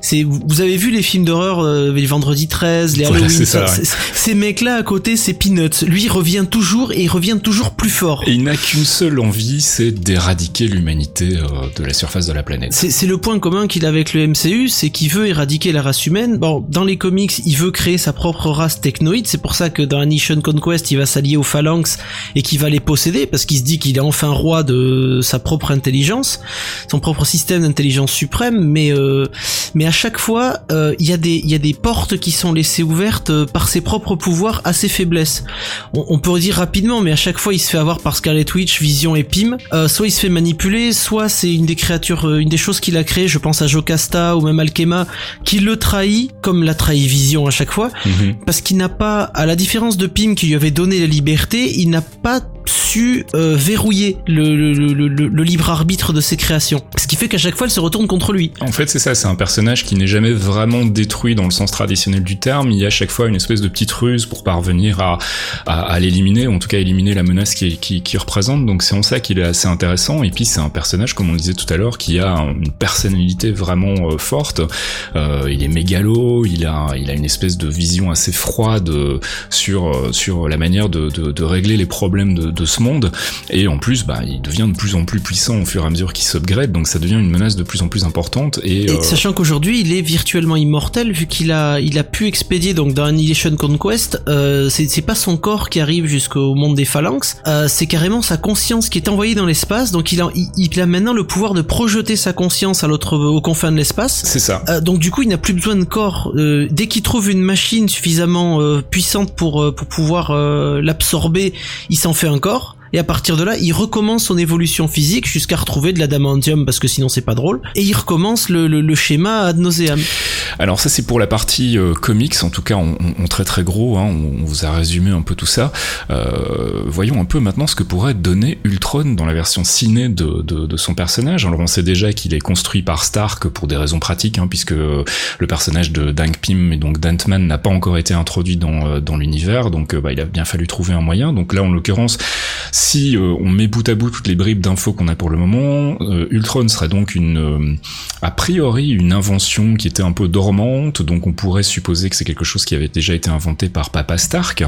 C'est vous avez vu les films d'horreur, euh, les Vendredi 13, les Voilà, Halloween, c'est ça, ça, ouais. c'est- ces mecs-là à côté, c'est Peanuts. Lui, il revient toujours et il revient toujours plus fort. Et il n'a qu'une seule envie, c'est d'éradiquer l'humanité euh, de la surface de la planète. C'est c'est le point commun qu'il a avec le MCU, c'est qu'il veut éradiquer la race humaine. Bon, dans les comics, il veut créer sa propre race technoïde. C'est pour ça que dans Nation Conquest, il va s'allier aux phalanx et qu'il va les posséder parce qu'il se dit qu'il est enfin roi de sa propre intelligence, son propre système d'intelligence suprême. Mais euh, mais à chaque fois, euh, il y a des il y a des portes qui sont laissées ouvertes euh, par ses propres pouvoirs à ses faiblesses. On, on peut dire rapidement, mais à chaque fois, il se fait avoir par Scarlet Witch, Vision et Pym. Euh, soit il se fait manipuler, soit c'est une des créatures, euh, une des choses qu'il a créées. Je pense à Jocasta ou même Alchema, qui le trahit, comme l'a trahi Vision à chaque fois, Mhm. parce qu'il n'a pas, à la différence de Pym qui lui avait donné liberté, il n'a pas su euh, verrouiller le, le, le, libre arbitre de ses créations. Ce qui fait qu'à chaque fois, elle se retourne contre lui. En fait, c'est ça, c'est un personnage qui n'est jamais vraiment détruit dans le sens traditionnel du terme. Il y a à chaque fois une espèce de petite ruse pour parvenir à, à, à l'éliminer, ou en tout cas éliminer la menace qui, qui, qui représente. Donc c'est en ça qu'il est assez intéressant. Et puis c'est un personnage, comme on le disait tout à l'heure, qui a une personnalité vraiment euh, forte. Euh, il est mégalo, il a, il a une espèce de vision assez froide euh, sur, sur la manière de, de, de régler les problèmes de, de ce monde. Et en plus, bah, il devient de plus en plus puissant au fur et à mesure qu'il s'upgrade. Donc ça devient une menace de plus en plus importante. Et, Et euh, sachant qu'aujourd'hui il est virtuellement immortel vu qu'il a il a pu expédier donc dans Annihilation Conquest euh, c'est c'est pas son corps qui arrive jusqu'au monde des phalanx euh, c'est carrément sa conscience qui est envoyée dans l'espace donc il a il, il a maintenant le pouvoir de projeter sa conscience à l'autre aux confins de l'espace c'est ça. euh, donc du coup, il n'a plus besoin de corps. Euh, dès qu'il trouve une machine suffisamment euh, puissante pour pour pouvoir euh, l'absorber, il s'en fait un corps. Et à partir de là, il recommence son évolution physique jusqu'à retrouver de l'adamantium parce que sinon c'est pas drôle. Et il recommence le schéma ad nauseam. Alors ça c'est pour la partie euh, comics, en tout cas on, très très gros, hein, on, vous a résumé un peu tout ça. Euh, voyons un peu maintenant ce que pourrait donner Ultron dans la version ciné de, son personnage. Alors on sait déjà qu'il est construit par Stark pour des raisons pratiques, hein, puisque euh, le personnage de Dank Pym et donc d'Ant-Man n'a pas encore été introduit dans, euh, dans l'univers, donc bah, il a bien fallu trouver un moyen. Donc là en l'occurrence, si on met bout à bout toutes les bribes d'infos qu'on a pour le moment, Ultron serait donc une, a priori, une invention qui était un peu dormante, donc on pourrait supposer que c'est quelque chose qui avait déjà été inventé par Papa Stark,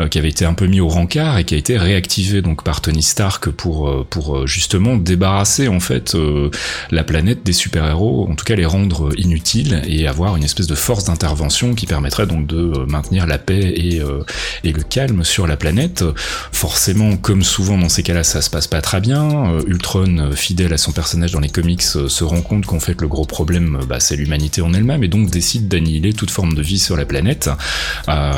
euh, qui avait été un peu mis au rencard et qui a été réactivé donc par Tony Stark pour euh, pour euh, justement débarrasser en fait la planète des super-héros, en tout cas les rendre inutiles et avoir une espèce de force d'intervention qui permettrait donc de maintenir la paix et et le calme sur la planète. Forcément, comme souvent dans ces cas-là, ça se passe pas très bien. Ultron, fidèle à son personnage dans les comics, se rend compte qu'en fait le gros problème, bah, c'est l'humanité en elle-même, donc décide d'annihiler toute forme de vie sur la planète. Euh,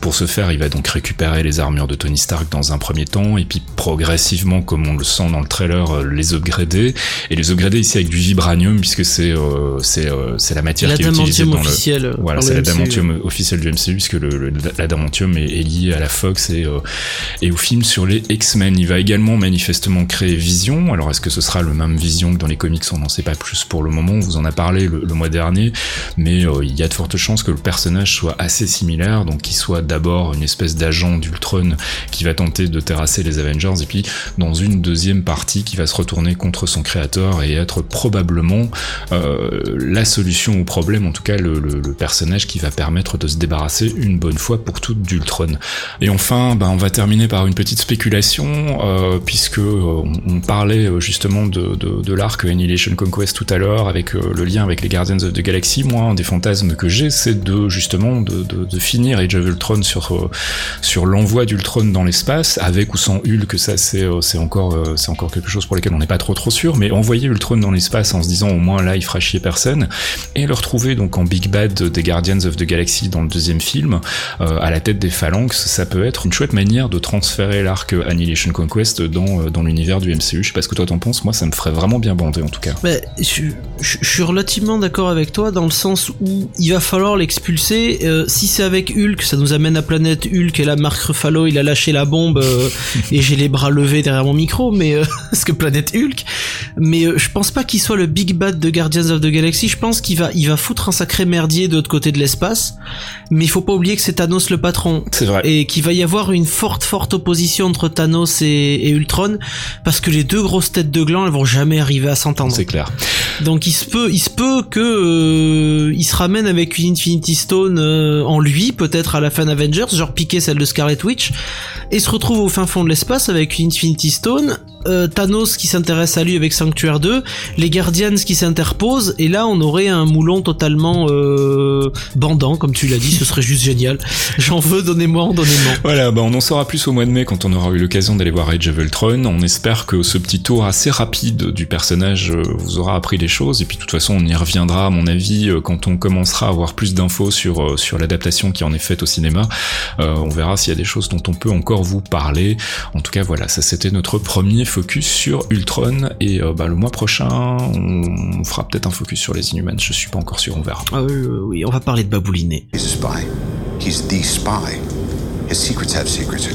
pour ce faire, il va donc récupérer les armures de Tony Stark dans un premier temps, et puis progressivement, comme on le sent dans le trailer, euh, les upgrader. Et les upgrader ici avec du vibranium, puisque c'est euh, c'est euh, c'est la matière qui est utilisée L'adamantium dans le euh, voilà, c'est le l'adamantium officiel du MCU, puisque le, le- l'adamantium est, est lié à la Fox et, et au film sur les X-Men. Il va également manifestement créer Vision. Alors, est-ce que ce sera le même Vision que dans les comics? On n'en sait pas plus pour le moment. On vous en a parlé le, le mois dernier, mais euh, il y a de fortes chances que le personnage soit assez similaire, donc qu'il soit d'abord une espèce d'agent d'Ultron qui va tenter de terrasser les Avengers, et puis dans une deuxième partie qui va se retourner contre son créateur et être probablement euh, la solution au problème, en tout cas le, le- le personnage qui va permettre de se débarrasser une bonne fois pour toutes d'Ultron. Et enfin, ben, on va terminer par une petite spéculation, euh, puisque euh, on, on parlait euh, justement de, de, de l'arc Annihilation Conquest tout à l'heure, avec euh, le lien avec les Guardians of the Galaxy. Moi, un des fantasmes que j'ai, c'est de justement de, finir Age of Ultron sur euh, sur l'envoi d'Ultron dans l'espace, avec ou sans Hulk, ça c'est euh, encore euh, c'est encore quelque chose pour lequel on n'est pas trop trop sûr, mais envoyer Ultron dans l'espace en se disant au moins là il fera chier personne, et le retrouver donc en Big Bad des Guardians of the Galaxy dans le deuxième film, à la tête des phalanx, ça peut être une chouette manière de transférer l'arc Annihilation Conquest dans, dans l'univers du MCU. Je sais pas ce que toi t'en penses, moi ça me ferait vraiment bien bander en tout cas. Je suis relativement d'accord avec toi dans le sens où il va falloir l'expulser. Euh, si c'est avec Hulk, ça nous amène à Planète Hulk et là Mark Ruffalo il a lâché la bombe euh, et j'ai les bras levés derrière mon micro, mais euh, parce que Planète Hulk. Mais euh, je pense pas qu'il soit le big bad de Guardians of the Galaxy. Je pense qu'il va, il va foutre un sacré merdier de l'autre côté de l'espace. Mais il faut pas oublier que c'est Thanos le patron C'est vrai. et qu'il va y avoir une forte forte opposition entre Thanos et, et Ultron parce que les deux grosses têtes de gland elles vont jamais arriver à s'entendre. C'est clair. Donc il se peut, il se peut que il se ramène avec une Infinity Stone euh, en lui, peut-être à la fin d'Avengers, genre piquer celle de Scarlet Witch, et se retrouve au fin fond de l'espace avec une Infinity Stone, euh, Thanos qui s'intéresse à lui avec Sanctuaire 2, les Guardians qui s'interposent, et là on aurait un moulon totalement euh, bandant, comme tu l'as dit, ce serait juste génial. J'en veux, donnez-moi, donnez-moi. Voilà, bah on en saura plus au mois de mai quand on aura eu l'occasion d'aller voir Age of Ultron. On espère que ce petit tour assez rapide du personnage euh, vous aura appris des choses. Et puis de toute façon, on y reviendra, à mon avis, quand on commencera à avoir plus d'infos sur sur l'adaptation qui en est faite au cinéma. On verra s'il y a des choses dont on peut encore vous parler. En tout cas, voilà, ça c'était notre premier focus sur Ultron. Et euh, bah, le mois prochain, on fera peut-être un focus sur les Inhumans. Je suis pas encore sûr, on verra. Ah oui, oui, oui, on va parler de Baboulinet. He's a spy. He's the spy. His secrets have secrets.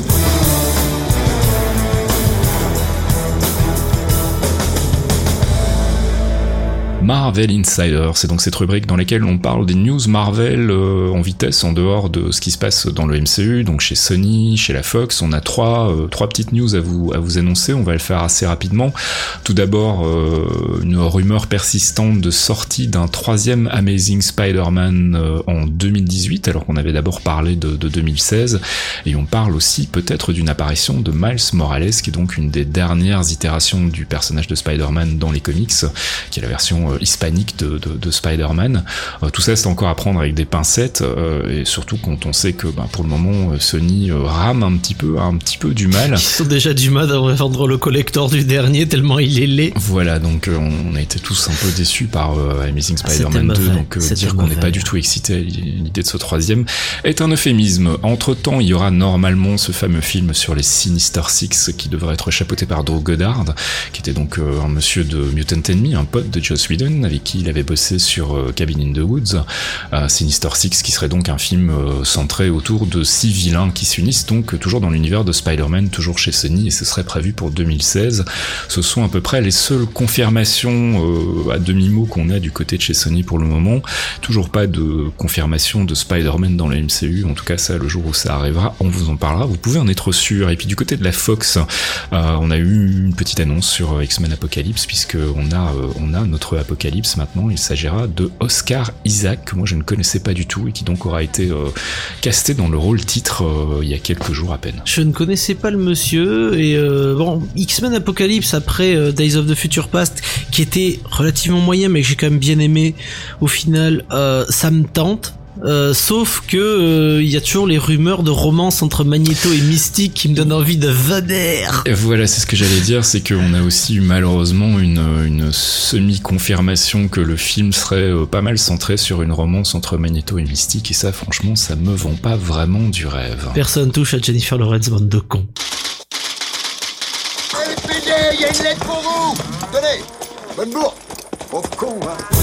Marvel Insider, c'est donc cette rubrique dans laquelle on parle des news Marvel euh, en vitesse en dehors de ce qui se passe dans le MCU, donc chez Sony, chez la Fox. On a trois, euh, trois petites news à vous, à vous annoncer, on va le faire assez rapidement. Tout d'abord, euh, une rumeur persistante de sortie d'un troisième Amazing Spider-Man euh, en 2018, alors qu'on avait d'abord parlé de, de 2016, et on parle aussi peut-être d'une apparition de Miles Morales, qui est donc une des dernières itérations du personnage de Spider-Man dans les comics, qui est la version euh, hispanique de, de, de Spider-Man. Euh, tout ça, c'est encore à prendre avec des pincettes, euh, et surtout quand on sait que ben, pour le moment, euh, Sony euh, rame un petit peu, a un petit peu du mal. Ils sont déjà du mal à vendre le collector du dernier tellement il est laid. Voilà, donc euh, on a été tous un peu déçus par euh, Amazing Ah, Spider-Man 2, mauvais, donc euh, dire qu'on n'est pas du tout excité à l'idée de ce troisième est un euphémisme. Entre-temps, il y aura normalement ce fameux film sur les Sinister Six qui devrait être chapeauté par Drew Goddard, qui était donc euh, un monsieur de Mutant Enemy, un pote de Joss Whedon, avec qui il avait bossé sur euh, Cabin in the Woods. Euh, Sinister Six qui serait donc un film euh, centré autour de six vilains qui s'unissent donc euh, toujours dans l'univers de Spider-Man, toujours chez Sony, et ce serait prévu pour 2016. Ce sont à peu près les seules confirmations euh, à demi-mot qu'on a du côté de chez Sony pour le moment. Toujours pas de confirmation de Spider-Man dans le MCU, en tout cas ça, le jour où ça arrivera, on vous en parlera, vous pouvez en être sûr. Et puis du côté de la Fox, euh, on a eu une petite annonce sur euh, X-Men Apocalypse, puisque on a, euh, on a notre Apocalypse maintenant, il s'agira de Oscar Isaac, que moi je ne connaissais pas du tout, et qui donc aura été euh, casté dans le rôle titre euh, il y a quelques jours à peine. Je ne connaissais pas le monsieur et euh, bon X-Men Apocalypse après Days of the Future Past qui était relativement moyen mais que j'ai quand même bien aimé au final ça me tente Euh, sauf que euh, il y a toujours les rumeurs de romance entre Magneto et Mystique qui me donnent envie de vader. Et voilà, c'est ce que j'allais dire, c'est qu'on a aussi eu malheureusement une, une semi-confirmation que le film serait euh, pas mal centré sur une romance entre Magneto et Mystique, et ça franchement, ça me vend pas vraiment du rêve. Personne touche à Jennifer Lawrence, bande de cons. LPD, il y a une lettre pour vous Tenez Bonne bourre Pauvre con, hein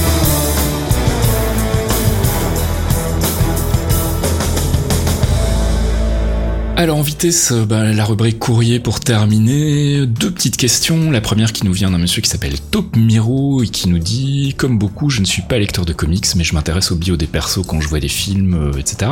Alors en vitesse, euh, bah, la rubrique courrier pour terminer. Deux petites questions. La première qui nous vient d'un monsieur qui s'appelle Top Miro et qui nous dit Comme beaucoup, je ne suis pas lecteur de comics, mais je m'intéresse au bio des persos quand je vois des films, euh, etc.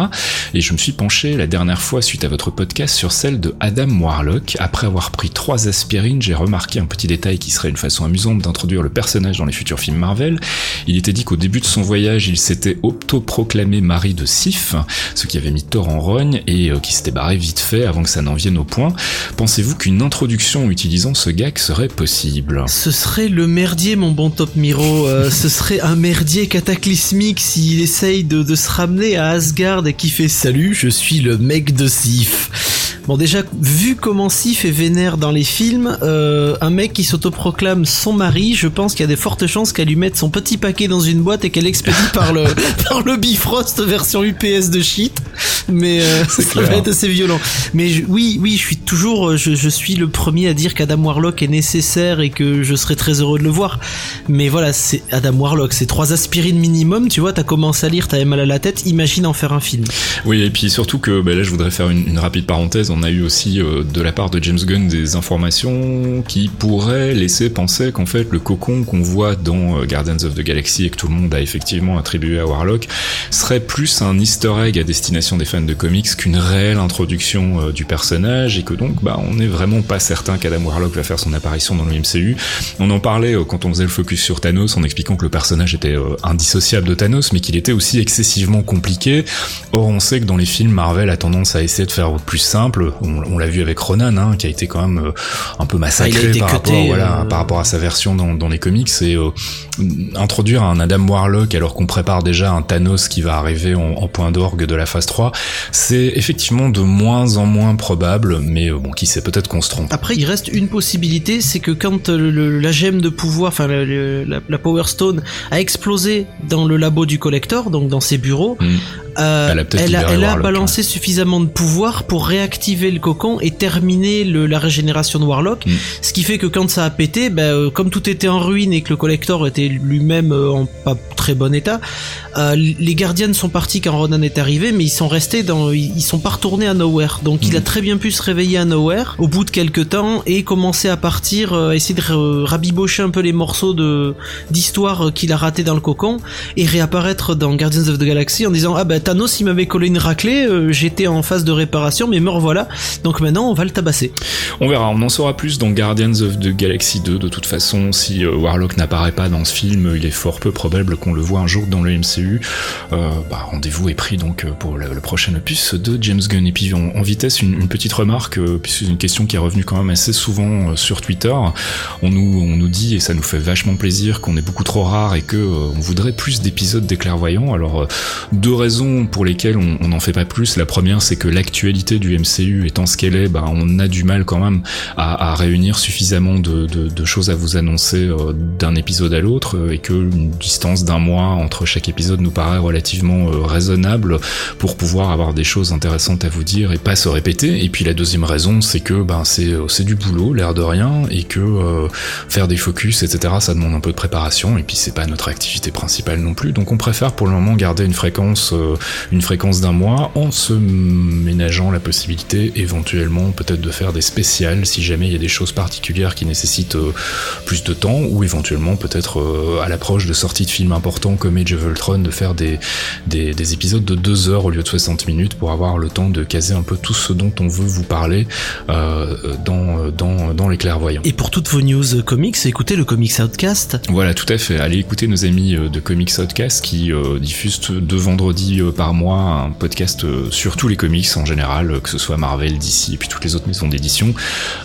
Et je me suis penché la dernière fois suite à votre podcast sur celle de Adam Warlock. Après avoir pris trois aspirines, j'ai remarqué un petit détail qui serait une façon amusante d'introduire le personnage dans les futurs films Marvel. Il était dit qu'au début de son voyage, il s'était autoproclamé mari de Sif, ce qui avait mis Thor en rogne et euh, qui s'était barré vite fait avant que ça n'en vienne au point. Pensez-vous qu'une introduction utilisant ce gag serait possible? Ce serait le merdier, mon bon Top Miro. Euh, ce serait un merdier cataclysmique s'il essaye de, de se ramener à Asgard et qui fait Salut, je suis le mec de Sif. Bon, déjà, vu comment Sif est vénère dans les films, euh, un mec qui s'autoproclame son mari, je pense qu'il y a des fortes chances qu'elle lui mette son petit paquet dans une boîte et qu'elle expédie par le, par le Bifrost version UPS de shit. Mais euh, ça clair. va être assez violent. Mais je- oui, oui, je suis toujours, euh, je, je suis le premier à dire qu'Adam Warlock est nécessaire et que je serais très heureux de le voir. Mais voilà, c'est Adam Warlock, c'est trois aspirines minimum. Tu vois, t'as commencé à lire, t'avais mal à la tête. Imagine en faire un film. Oui, et puis surtout que bah, là, je voudrais faire une, une rapide parenthèse. On a eu aussi euh, de la part de James Gunn des informations qui pourraient laisser penser qu'en fait, le cocon qu'on voit dans euh, Guardians of the Galaxy et que tout le monde a effectivement attribué à Warlock serait plus un easter egg à destination des fans de comics qu'une réelle introduction euh, du personnage et que donc, bah, on n'est vraiment pas certain qu'Adam Warlock va faire son apparition dans le MCU. On en parlait euh, quand on faisait le focus sur Thanos en expliquant que le personnage était euh, indissociable de Thanos, mais qu'il était aussi excessivement compliqué. Or, on sait que dans les films, Marvel a tendance à essayer de faire plus simple. On, on l'a vu avec Ronan, hein, qui a été quand même un peu massacré Ah, par, cuté, rapport, voilà, par rapport à sa version dans, dans les comics. Et introduire un Adam Warlock alors qu'on prépare déjà un Thanos qui va arriver en, en point d'orgue de la phase 3, c'est effectivement de moins en moins probable, mais euh, bon, qui sait, peut-être qu'on se trompe. Après, il reste une possibilité, c'est que quand le- le- la gemme de pouvoir, enfin la, la Power Stone a explosé dans le labo du collector, donc dans ses bureaux, Mm. Euh, Elle a elle a, elle a balancé suffisamment de pouvoir pour réactiver le cocon et terminer le- la régénération de Warlock. Mm. Ce qui fait que quand ça a pété, ben, euh, comme tout était en ruine et que le collector était lui-même euh, en pas très bon état, euh, les gardiens sont partis quand Ronan est arrivé, mais ils sont restés dans, ils sont pas retournés à Nowhere. Donc il a très bien pu se réveiller à Nowhere au bout de quelques temps et commencer à partir, euh, essayer de rabibocher un peu les morceaux de d'histoire qu'il a raté dans le cocon et réapparaître dans Guardians of the Galaxy en disant ah ben Thanos il m'avait collé une raclée, euh, j'étais en phase de réparation mais me revoilà. Donc maintenant on va le tabasser. On verra, on en saura plus dans Guardians of the Galaxy 2. De toute façon, si euh, Warlock n'apparaît pas dans ce film, il est fort peu probable qu'on le voit un jour dans le MCU. Euh, bah, rendez-vous est pris donc pour le, prochain opus de James Gunn. Et puis en, vitesse, une, petite remarque, puisque c'est une question qui est revenue quand même assez souvent sur Twitter. On nous, on nous dit, et ça nous fait vachement plaisir, qu'on est beaucoup trop rare et que on voudrait plus d'épisodes des clairvoyants. Alors, deux raisons pour lesquelles on n'en fait pas plus. La première, c'est que l'actualité du MCU étant ce qu'elle est, bah, on a du mal quand même à, à réunir suffisamment de, de- de choses à vous annoncer euh, d'un épisode à l'autre euh, et que une distance d'un mois entre chaque épisode nous paraît relativement euh, raisonnable pour pouvoir avoir des choses intéressantes à vous dire et pas se répéter. Et puis la deuxième raison, c'est que c'est euh, c'est du boulot, l'air de rien, et que euh, faire des focus, etc. Ça demande un peu de préparation. Et puis c'est pas notre activité principale non plus. Donc on préfère pour le moment garder une fréquence euh, une fréquence d'un mois en se ménageant la possibilité éventuellement peut-être de faire des spéciales si jamais il y a des choses particulières qui nécessitent euh, plus de temps ou éventuellement peut-être euh, à l'approche de sorties de films importants comme Age of Ultron de faire des, des, des épisodes de 2 heures au lieu de 60 minutes pour avoir le temps de caser un peu tout ce dont on veut vous parler euh, dans, dans, dans les clairvoyants. Et pour toutes vos news comics, écoutez le Comics Outcast. Voilà, tout à fait. Allez écouter nos amis de Comics Outcast qui diffusent deux vendredis euh, par mois un podcast euh, sur tous les comics en général, euh, que ce soit Marvel, DC et puis toutes les autres maisons d'édition.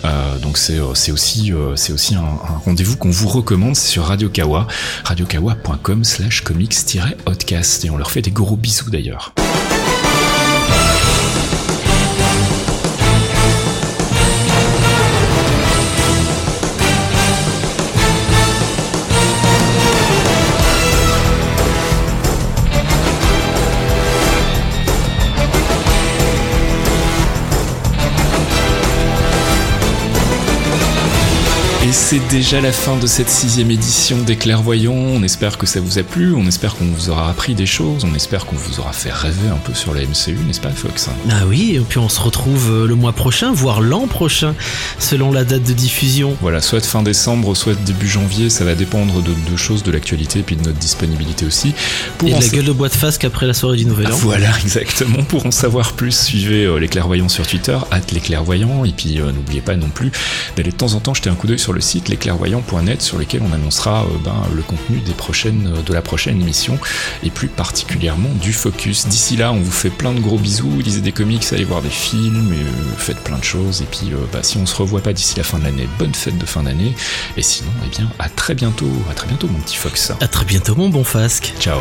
Euh, donc c'est euh, aussi euh, c'est aussi un, rendez-vous qu'on vous recommande, c'est sur Radio Kawa, radiokawa.com slash comics-outcast et on leur fait des gros bisous d'ailleurs. C'est déjà la fin de cette sixième édition des Clairvoyants. On espère que ça vous a plu, on espère qu'on vous aura appris des choses, on espère qu'on vous aura fait rêver un peu sur la MCU, n'est-ce pas Fox? Ah oui, et puis on se retrouve euh, le mois prochain, voire l'an prochain, selon la date de diffusion. Voilà, soit fin décembre, soit début janvier, ça va dépendre de, de choses de l'actualité et puis de notre disponibilité aussi. Pour Et de la sa- gueule de bois de fasque après la soirée du Nouvel An. Voilà, exactement. Pour en savoir plus, suivez euh, les clairvoyants sur Twitter, at les clairvoyants, et puis euh, n'oubliez pas non plus d'aller de temps en temps jeter un coup d'œil sur le site lesclairvoyants.net sur lequel on annoncera euh, ben, le contenu des prochaines, euh, de la prochaine émission, et plus particulièrement du focus. D'ici là, on vous fait plein de gros bisous, lisez des comics, allez voir des films, et, euh, faites plein de choses, et puis bah, si on se revoit pas d'ici la fin de l'année, bonne fête de fin d'année, et sinon, eh bien, à très bientôt, à très bientôt mon petit Fox. À très bientôt mon bon fasque. Ciao.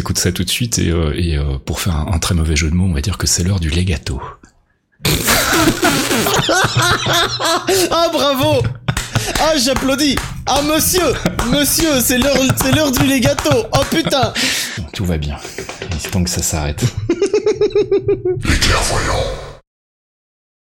S'écoute ça tout de suite et, euh, et euh, pour faire un, un très mauvais jeu de mots, on va dire que c'est l'heure du legato. Ah bravo Ah j'applaudis Ah monsieur Monsieur, c'est l'heure c'est l'heure du legato Oh putain Tout va bien. Il temps que ça s'arrête. Les clairvoyants